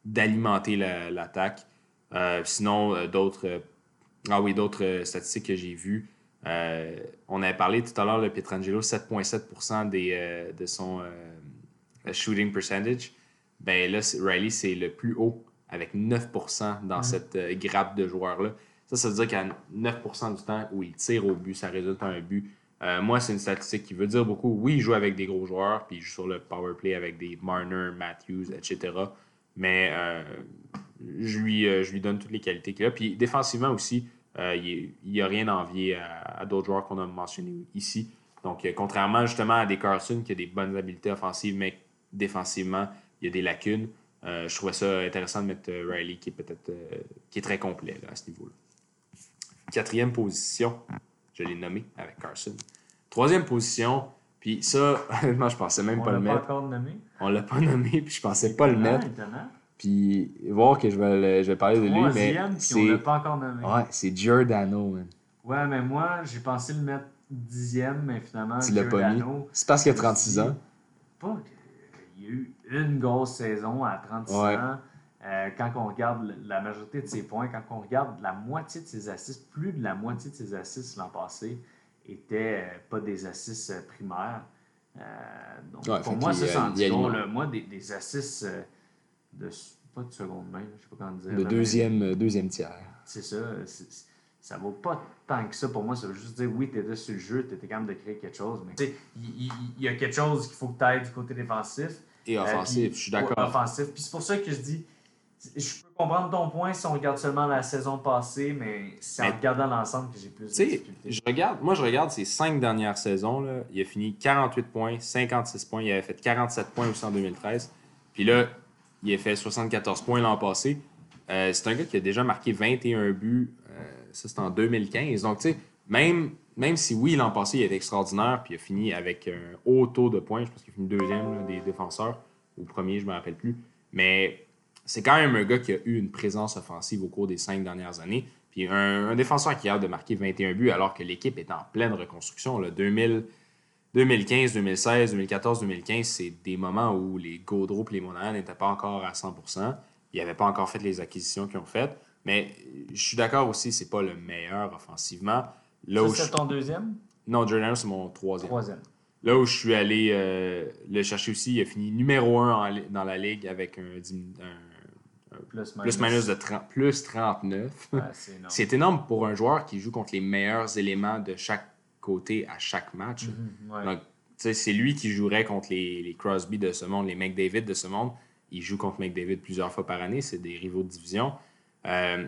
d'alimenter la- l'attaque. Euh, sinon, euh, d'autres ah statistiques que j'ai vues. On avait parlé tout à l'heure de Pietrangelo, 7,7% des, euh, de son shooting percentage. Ben là, Riley, c'est le plus haut, avec 9% dans cette euh, grappe de joueurs-là. Ça, ça veut dire qu'à 9% du temps où il tire au but, ça résulte en un but. Euh, moi, c'est une statistique qui veut dire beaucoup. Oui, il joue avec des gros joueurs, puis il joue sur le power play avec des Marner, Matthews, etc. Mais euh, je, lui, je lui donne toutes les qualités qu'il a. Puis défensivement aussi, il n'y a rien à envier à, à d'autres joueurs qu'on a mentionnés ici. Donc, contrairement justement à des Carson qui a des bonnes habiletés offensives, mais défensivement, il y a des lacunes. euh, je trouvais ça intéressant de mettre euh, Riley qui est peut-être euh, qui est très complet là, à ce niveau-là. Quatrième position, je l'ai nommé avec Carson. Troisième position, puis ça, honnêtement, je pensais même On pas l'a le pas mettre. encore nommé? On l'a pas nommé, puis je pensais pas le Étonnant, mettre. étonnant. Puis voir que je vais, le- je vais parler de lui, mais puis on c'est l'a pas encore nommé. ouais, c'est Giordano, man. Ouais, mais moi, j'ai pensé le mettre dixième, mais finalement, Tu l'as pas mis. Giordano, C'est parce qu'il a 36 ans. pas il y a eu une grosse saison à 36 Ouais. ans. Euh, quand on regarde la majorité de ses points, quand on regarde la moitié de ses assists, plus de la moitié de ses assists l'an passé étaient euh, pas des assists euh, primaires. Donc, Ouais, pour moi, ça, y c'est y là. Moi, des, des assists de. Pas de seconde main, je sais pas comment dire. Mais deuxième, deuxième tiers. C'est ça. ça vaut pas tant que ça pour moi. Ça veut juste dire, oui, tu étais sur le jeu, tu étais capable de créer quelque chose. Mais tu sais, il il y, a quelque chose qu'il faut que tu ailles du côté défensif. Et Euh, offensif, je suis d'accord. Offensif. Puis c'est pour ça que je dis, je peux comprendre ton point si on regarde seulement la saison passée, mais c'est en regardant l'ensemble que j'ai plus de difficultés. je regarde, moi je regarde ces cinq dernières saisons. Là, il a fini 48 points, 56 points. Il avait fait 47 points aussi en 2013. Puis là, il a fait 74 points l'an passé. Euh, c'est un gars qui a déjà marqué 21 buts. euh, ça, c'était en 2015. Donc, tu sais, même, même si oui, l'an passé, il était extraordinaire, puis il a fini avec un haut taux de points. Je pense qu'il a fini deuxième des défenseurs, ou premier, je ne me rappelle plus. Mais c'est quand même un gars qui a eu une présence offensive au cours des cinq dernières années. Puis un, défenseur qui a hâte de marquer 21 buts alors que l'équipe est en pleine reconstruction. Là, 2000, 2015, 2016, 2014, 2015, c'est des moments où les Gaudreau et les Monahan n'étaient pas encore à 100%. Ils n'avaient pas encore fait les acquisitions qu'ils ont faites. Mais je suis d'accord aussi, c'est pas le meilleur offensivement. Là Ça, c'est ton deuxième? Non, Jordan, c'est mon troisième. Troisième. Là où je suis allé euh, le chercher aussi, il a fini numéro 1 dans la ligue avec un, Plus minus. plus minus de 30, plus 39. Ouais, c'est énorme. C'est énorme pour un joueur qui joue contre les meilleurs éléments de chaque côté à chaque match. Mhm, ouais. Donc, c'est lui qui jouerait contre les, les Crosby de ce monde, les McDavid de ce monde. Il joue contre McDavid plusieurs fois par année. C'est des rivaux de division. Euh,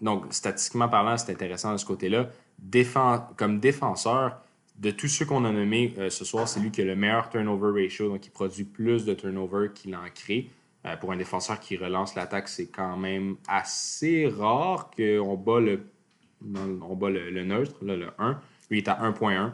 donc, statistiquement parlant, c'est intéressant de ce côté-là. Comme défenseur, de tous ceux qu'on a nommés euh, ce soir, c'est lui qui a le meilleur turnover ratio. Donc, il produit plus de turnover qu'il en crée. Euh, pour un défenseur qui relance l'attaque, c'est quand même assez rare qu'on bat le, on le, neutre, le 1. Lui, il est à 1.1.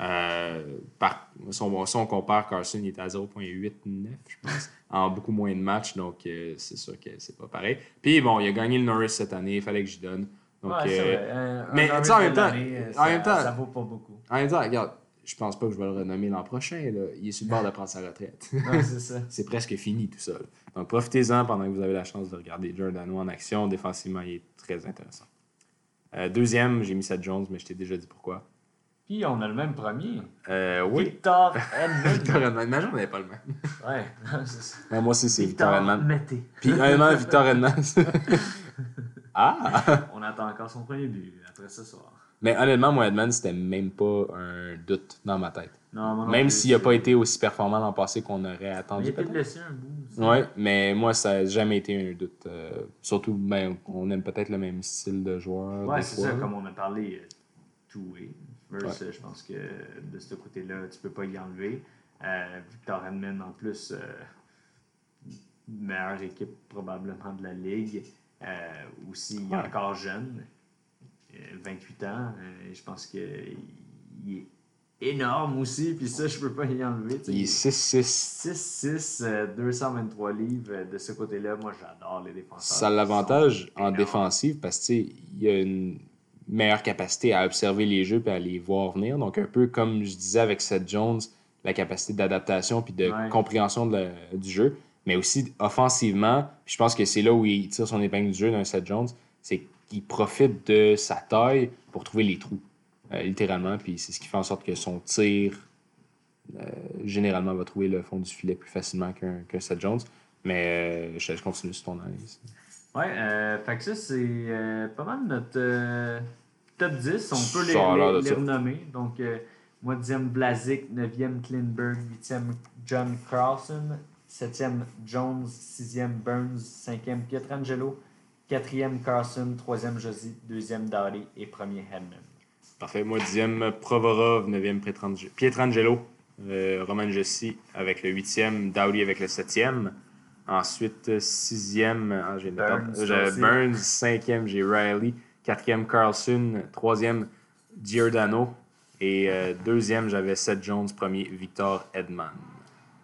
Euh, par, si, on, si on compare, Carson il est à 0.89, je pense, en beaucoup moins de matchs, donc euh, c'est sûr que c'est pas pareil. Puis bon, il a gagné le Norris cette année, il fallait que j'y donne. Donc, Ouais, euh. Un- mais, en même temps- l'année, en ça- même temps- Ça vaut pas beaucoup. en même temps, regarde, je pense pas que je vais le renommer l'an prochain. là. Il est sur le bord de prendre sa retraite. C'est ça. presque fini tout ça. là. Donc profitez-en pendant que vous avez la chance de regarder Giordano en action. Défensivement, il est très intéressant. Euh, deuxième, j'ai mis Seth Jones, mais je t'ai déjà dit pourquoi. On a le même premier? Euh, oui. Victor Edmond. Victor Edman. Imagine, on n'avait pas le même. ouais, moi aussi, c'est Victor Victor. Mété. Puis Victor Edman. ah! On attend encore son premier but après ce soir. Mais honnêtement, moi, Edman, c'était même pas un doute dans ma tête. Non, moi non Même s'il n'a pas été aussi performant l'an passé qu'on aurait Mais il attendu. a peut-être laissé un bout. Oui, mais moi, ça n'a jamais été un doute. Euh, surtout, ben, on aime peut-être le même style de joueur. Des c'est ça, comme on a parlé, euh, two-way. Verse, je pense que de ce côté-là, tu peux pas y enlever. Euh, Victor Edmond, en plus, euh, meilleure équipe probablement de la ligue. Euh, aussi, il est Ouais. encore jeune, euh, 28 ans. Euh, je pense qu'il est énorme aussi, puis ça, je peux pas y enlever. Il est 6-6. 6-6, euh, 223 livres de ce côté-là. Moi, j'adore les défenseurs. Ça a l'avantage en défensive parce que tu sais, il y a une meilleure capacité à observer les jeux et à les voir venir. Donc, un peu comme je disais avec Seth Jones, la capacité d'adaptation puis de Ouais. compréhension de la- du jeu. Mais aussi offensivement, je pense que c'est là où il tire son épingle du jeu d'un Seth Jones, c'est qu'il profite de sa taille pour trouver les trous, euh, littéralement. Puis c'est ce qui fait en sorte que son tir, euh, généralement, va trouver le fond du filet plus facilement qu'un qu'un Seth Jones. Mais euh, je, je continue sur ton analyse. Ouais, euh, fait que ça, c'est euh, pas mal notre euh, top 10. On peut les, les- les renommer. Donc, euh, moi, 10e Blazik, 9e Klinberg, 8e John Carlson, 7e Jones, 6e Burns, 5e Pietrangelo, 4e Carlson, 3e Josie, 2e Dowdy et 1er Hedman. Parfait. Moi, dixième, Provorov, neuvième, Pietrangelo, Pietrangelo euh, Roman Jossi avec le huitième, Dowdy avec le septième. Ensuite, euh, sixième, ah, j'ai Burns, aussi. Burns, cinquième, j'ai Riley. Quatrième, Carlson. Troisième, Giordano. Et euh, deuxième, j'avais Seth Jones. Premier, Victor Edman.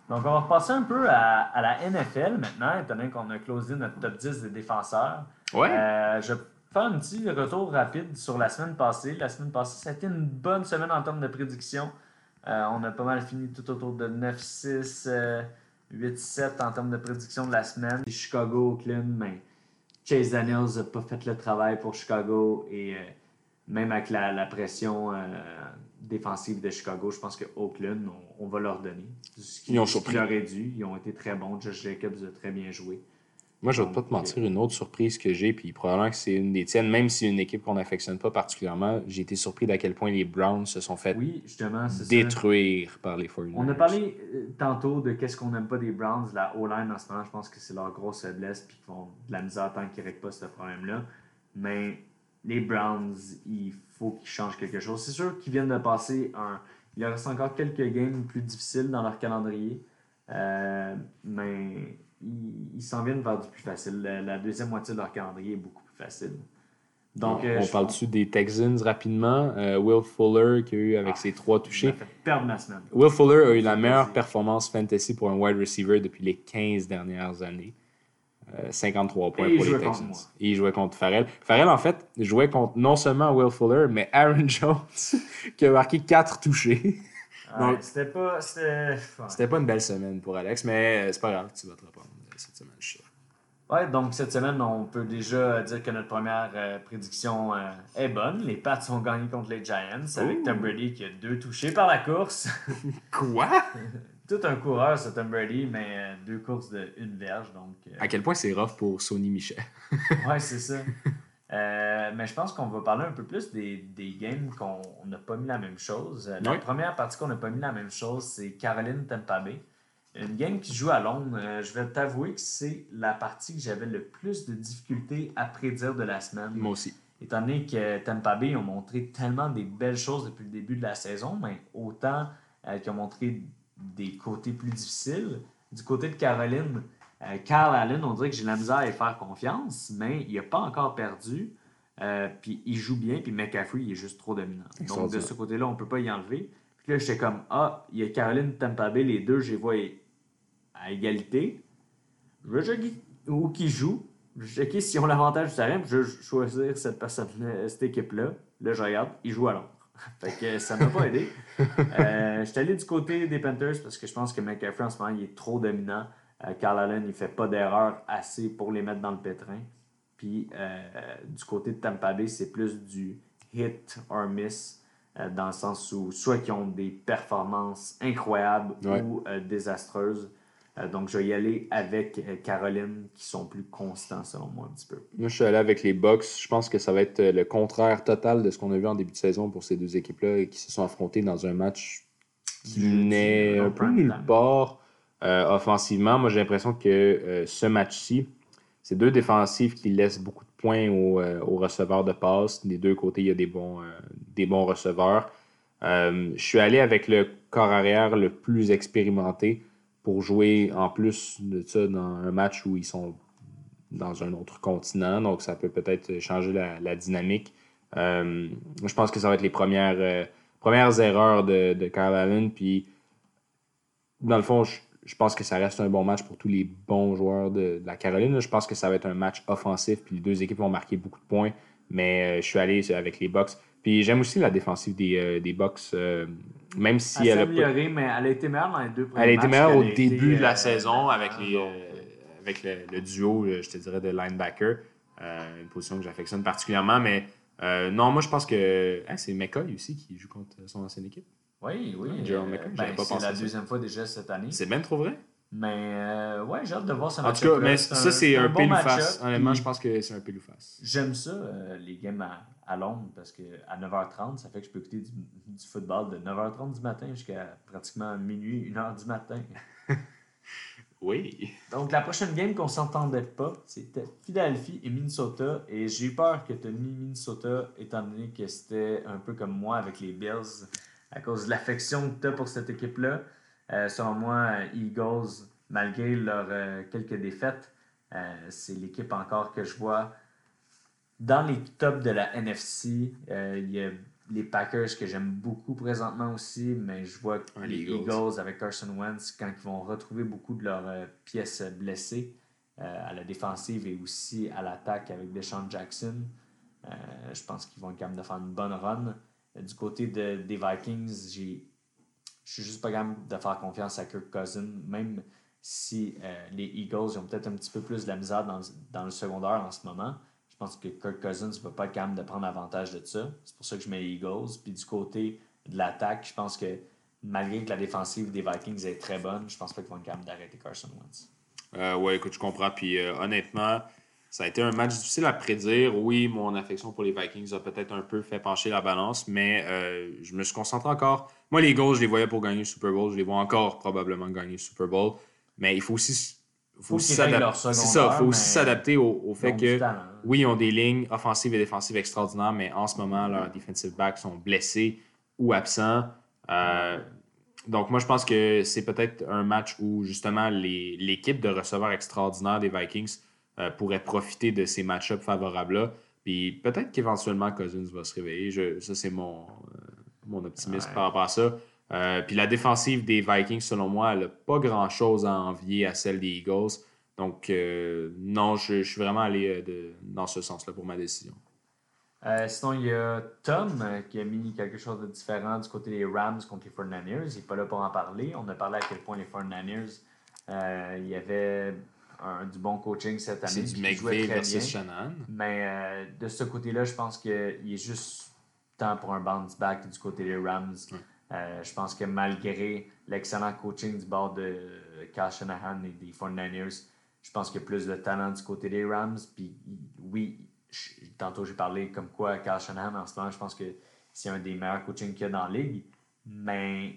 Donc, on va repasser un peu à, à la NFL maintenant, étant donné qu'on a closé notre top 10 des défenseurs. Ouais. Euh, je vais faire un petit retour rapide sur la semaine passée. La semaine passée, ça a été une bonne semaine en termes de prédiction. Euh, on a pas mal fini tout autour de 9-6, euh, 8-7 en termes de prédiction de la semaine. Chicago, Oakland, mais Chase Daniels n'a pas fait le travail pour Chicago et euh, même avec la, la pression euh, défensive de Chicago, je pense que Oakland, on, on va leur donner. Ce qui, Ils ont ce surpris. aurait dû. Ils ont été très bons. Josh Jacobs a très bien joué. Moi, je vais pas Donc, te mentir, une autre surprise que j'ai, puis probablement que c'est une des tiennes, même si une équipe qu'on n'affectionne pas particulièrement, j'ai été surpris d'à quel point les Browns se sont fait Oui, justement, c'est ça. détruire par les 49ers. On a parlé euh, tantôt de qu'est-ce qu'on n'aime pas des Browns, la O-line en ce moment, je pense que c'est leur grosse faiblesse, puis qu'ils font de la misère tant qu'ils ne règlent pas ce problème-là. Mais les Browns, il faut qu'ils changent quelque chose. C'est sûr qu'ils viennent de passer un. Il leur reste encore quelques games plus difficiles dans leur calendrier, euh, mais ils ils s'en viennent vers du plus facile. La, la deuxième moitié de leur calendrier est beaucoup plus facile. Donc, euh, on je parle pense- dessus des Texans rapidement? Euh, Will Fuller qui a eu avec Ah, ses trois touchés. perdre ma semaine. Will Fuller a eu la Fantasy. meilleure performance fantasy pour un wide receiver depuis les 15 dernières années. Euh, 53 points Et il pour les Texans. Et il jouait contre Farrell. Farrell, en fait, jouait contre non seulement Will Fuller, mais Aaron Jones, qui a marqué 4 touchés. Ouais, C'était pas. Ouais. Pas une belle semaine pour Alex, mais euh, c'est pas grave, tu vas te euh, cette semaine, je suis sûr. Ouais, donc cette semaine, on peut déjà dire que notre première euh, prédiction euh, est bonne. Les Pats ont gagné contre les Giants avec. Tom Brady qui a deux touchés par la course. Quoi? Tout un coureur, ce Tom Brady, mais euh, deux courses de une verge. Donc, À quel point c'est rough pour Sony Michel? ouais, c'est ça. Mais je pense qu'on va parler un peu plus des, des games qu'on on n'a pas mis la même chose. La première partie qu'on n'a pas mis la même chose, c'est Caroline Tampa Bay. Une game qui se joue à Londres. Euh, je vais t'avouer que c'est la partie que j'avais le plus de difficultés à prédire de la semaine. Moi aussi. Étant donné que Tampa Bay ont montré tellement des belles choses depuis le début de la saison, mais autant euh, qu'ils ont montré des côtés plus difficiles. Du côté de Caroline, euh, Carl Allen, on dirait que j'ai la misère à y faire confiance, mais il n'a pas encore perdu. Puis il joue bien, puis McCaffrey, il est juste trop dominant. Donc de ce côté-là, on ne peut pas y enlever. Puis là, j'étais comme, ah, il y a Caroline Tampa Bay, les deux, je les vois à égalité. Je veux checker où qui joue. Je checker ont l'avantage du terrain, puis je vais choisir cette personne cette équipe-là. Là, je regarde, ils jouent à Londres. fait que ça m'a pas aidé. Euh, je suis allé du côté des Panthers parce que je pense que McCaffrey en ce moment, il est trop dominant. Euh, Carl Allen, il fait pas d'erreur assez pour les mettre dans le pétrin. Puis euh, du côté de Tampa Bay, c'est plus du hit or miss, euh, dans le sens où soit qu'ils ont des performances incroyables Ouais. ou euh, désastreuses. Euh, donc, je vais y aller avec euh, Caroline, qui sont plus constants, selon moi, un petit peu. Moi, je suis allé avec les Bucks. Je pense que ça va être euh, le contraire total de ce qu'on a vu en début de saison pour ces deux équipes-là et qui se sont affrontées dans un match qui n'est un peu nulle part euh, offensivement. Moi, j'ai l'impression que euh, ce match-ci, c'est deux défensives qui laissent beaucoup de points aux, euh, aux receveurs de passe. Des deux côtés, il y a des bons, des bons receveurs. Je suis allé avec le corps arrière le plus expérimenté pour jouer en plus de ça dans un match où ils sont dans un autre continent, donc ça peut peut-être changer la, dynamique. Euh, je pense que ça va être les premières, euh, premières erreurs de, de Kyle Allen. Puis, dans le fond, je, je pense que ça reste un bon match pour tous les bons joueurs de, de la Caroline. Je pense que ça va être un match offensif, puis les deux équipes vont marquer beaucoup de points. Mais euh, je suis allé avec les Bucks. Puis j'aime aussi la défensive des, euh, des Bucks, euh, même si elle a pas- améliorée, mais elle a été meilleure dans les deux premiers elle a été meilleure au été, début de la euh, saison avec, les, avec le, le duo, je te dirais, de linebacker. Une position que j'affectionne particulièrement. Mais euh, non, moi, je pense que hein, c'est McCoy aussi qui joue contre son ancienne équipe. Oui, oui. McCoy, ben, c'est la deuxième fois déjà cette année. C'est même trop vrai. Mais euh, ouais, j'ai hâte de voir ce En match tout cas, mais ça, c'est un, match-up, face. Honnêtement, je pense que c'est un peu face. J'aime ça, euh, les games à, à Londres, parce que à 9h30, ça fait que je peux écouter du, du football de 9h30 du matin jusqu'à pratiquement minuit, 1h du matin. Oui. Donc, la prochaine game qu'on s'entendait pas, c'était Philadelphie et Minnesota. Et j'ai eu peur que tu mis Minnesota, étant donné que c'était un peu comme moi avec les Bills, à cause de l'affection que tu as pour cette équipe-là. Euh, selon moi, Eagles, malgré leurs euh, quelques défaites, euh, c'est l'équipe encore que je vois dans les tops de la NFC. Euh, Il y a les Packers que j'aime beaucoup présentement aussi, mais je vois que Ouais, les les Eagles. Eagles avec Carson Wentz, quand ils vont retrouver beaucoup de leurs euh, pièces blessées euh, à la défensive et aussi à l'attaque avec Deshaun Jackson, euh, je pense qu'ils vont être capables de faire une bonne run. Euh, Du côté de- des Vikings, j'ai je suis juste pas capable de faire confiance à Kirk Cousin, même si euh, les Eagles ont peut-être un petit peu plus de la misère dans, dans le secondaire en ce moment. Je pense que Kirk Cousins ne va pas être capable de prendre avantage de ça. C'est pour ça que je mets les Eagles. Puis du côté de l'attaque, je pense que malgré que la défensive des Vikings est très bonne, je pense pas qu'ils vont être capables d'arrêter Carson Wentz. Euh, ouais, écoute, je comprends. Puis euh, honnêtement, ça a été un match difficile à prédire. Oui, mon affection pour les Vikings a peut-être un peu fait pencher la balance, mais euh, je me suis concentré encore. Moi, les Eagles, je les voyais pour gagner le Super Bowl. Je les vois encore probablement gagner le Super Bowl. Mais il faut aussi faut s'adapter. ça, faut aussi s'adapter au, fait que talent. oui, ils ont des lignes offensives et défensives extraordinaires, mais en ce moment, leurs defensive backs sont blessés ou absents. Euh, donc, moi, je pense que c'est peut-être un match où, justement, les- l'équipe de receveurs extraordinaires des Vikings euh, pourrait profiter de ces match-ups favorables-là. Puis peut-être qu'éventuellement, Cousins va se réveiller. Je- ça, c'est mon, euh, mon optimisme Ouais. par rapport à ça. Euh, puis la défensive des Vikings, selon moi, elle n'a pas grand-chose à envier à celle des Eagles. Donc, euh, non, je, je suis vraiment allé de- dans ce sens-là pour ma décision. Euh, sinon, il y a Tom euh, qui a mis quelque chose de différent du côté des Rams contre les 49ers. Il n'est pas là pour en parler. On a parlé à quel point les 49ers, euh, il y avait un- du bon coaching cette année. C'est du McVay versus. Shanahan. Mais euh, de ce côté-là, je pense qu'il est juste temps pour un bounce back du côté des Rams. Euh, je pense que malgré l'excellent coaching du bord de Kyle Shanahan et des 49ers, je pense qu'il y a plus de talent du côté des Rams. Puis oui, je- tantôt j'ai parlé comme quoi Kyle Shanahan en ce moment, je pense que c'est un des meilleurs coachings qu'il y a dans la ligue. Mais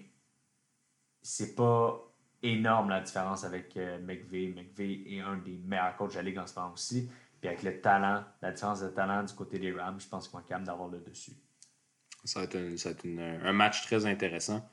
c'est pas énorme la différence avec euh, McVay. McVay est un des meilleurs coachs de la ligue en ce moment aussi. Puis avec le talent, la différence de talent du côté des Rams, je pense qu'ils vont être capables d'avoir le dessus. Ça va être, un, ça va être une- un match très intéressant.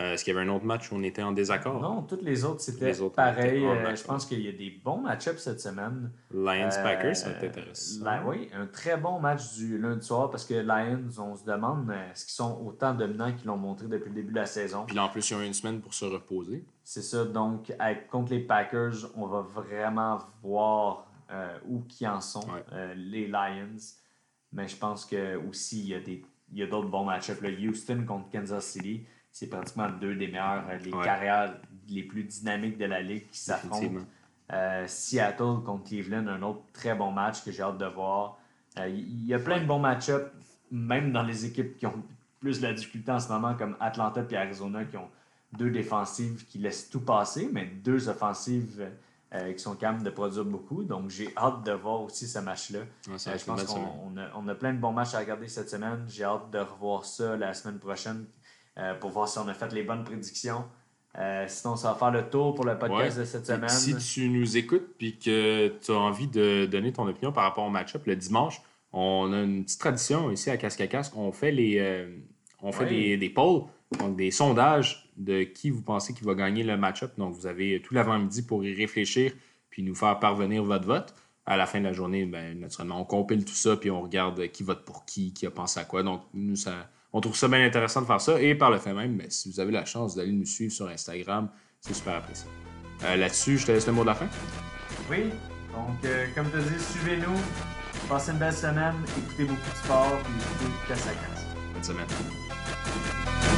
Euh, Est-ce qu'il y avait un autre match où on était en désaccord? Non, toutes les autres, c'était pareil. Euh, je pense qu'il y a des bons match-ups cette semaine. Lions-Packers, Euh, ça va être intéressant. la- oui, un très bon match du lundi soir parce que Lions, on se demande est-ce qu'ils sont autant dominants qu'ils l'ont montré depuis le début de la saison? Puis là, en plus, ils ont eu une semaine pour se reposer. C'est ça, donc avec, contre les Packers, on va vraiment voir euh, où qui en sont, Ouais. euh, les Lions. Mais je pense que aussi il y a des il y a d'autres bons match-ups. Houston contre Kansas City, c'est pratiquement deux des meilleurs, euh, les Ouais. carrières les plus dynamiques de la ligue qui s'affrontent. Euh, Seattle contre Cleveland, un autre très bon match que j'ai hâte de voir. Il y a plein de bons match-ups, même dans les équipes qui ont plus de la difficulté en ce moment, comme Atlanta et Arizona, qui ont deux défensives qui laissent tout passer, mais deux offensives euh, qui sont capables de produire beaucoup. Donc j'ai hâte de voir aussi ce match-là. Ouais, Euh, je pense qu'on a, on a plein de bons matchs à regarder cette semaine. J'ai hâte de revoir ça la semaine prochaine euh, pour voir si on a fait les bonnes prédictions. Sinon, ça va faire le tour pour le podcast Ouais. de cette semaine. Si tu nous écoutes puis que tu as envie de donner ton opinion par rapport au match-up, le dimanche, on a une petite tradition ici à Casque à Casque. On fait, les, on fait des, des polls, donc des sondages de qui vous pensez qui va gagner le match-up. Donc, vous avez tout l'avant-midi pour y réfléchir puis nous faire parvenir votre vote. À la fin de la journée, ben, naturellement, on compile tout ça puis on regarde qui vote pour qui, qui a pensé à quoi. Donc, nous, ça, on trouve ça bien intéressant de faire ça. Et par le fait même, ben, si vous avez la chance d'aller nous suivre sur Instagram, c'est super apprécié. Euh, Là-dessus, je te laisse le mot de la fin. Oui, donc euh, comme tu dit, suivez-nous. Passez une belle semaine, écoutez beaucoup de sport, puis écoutez casse à casse. Bonne semaine.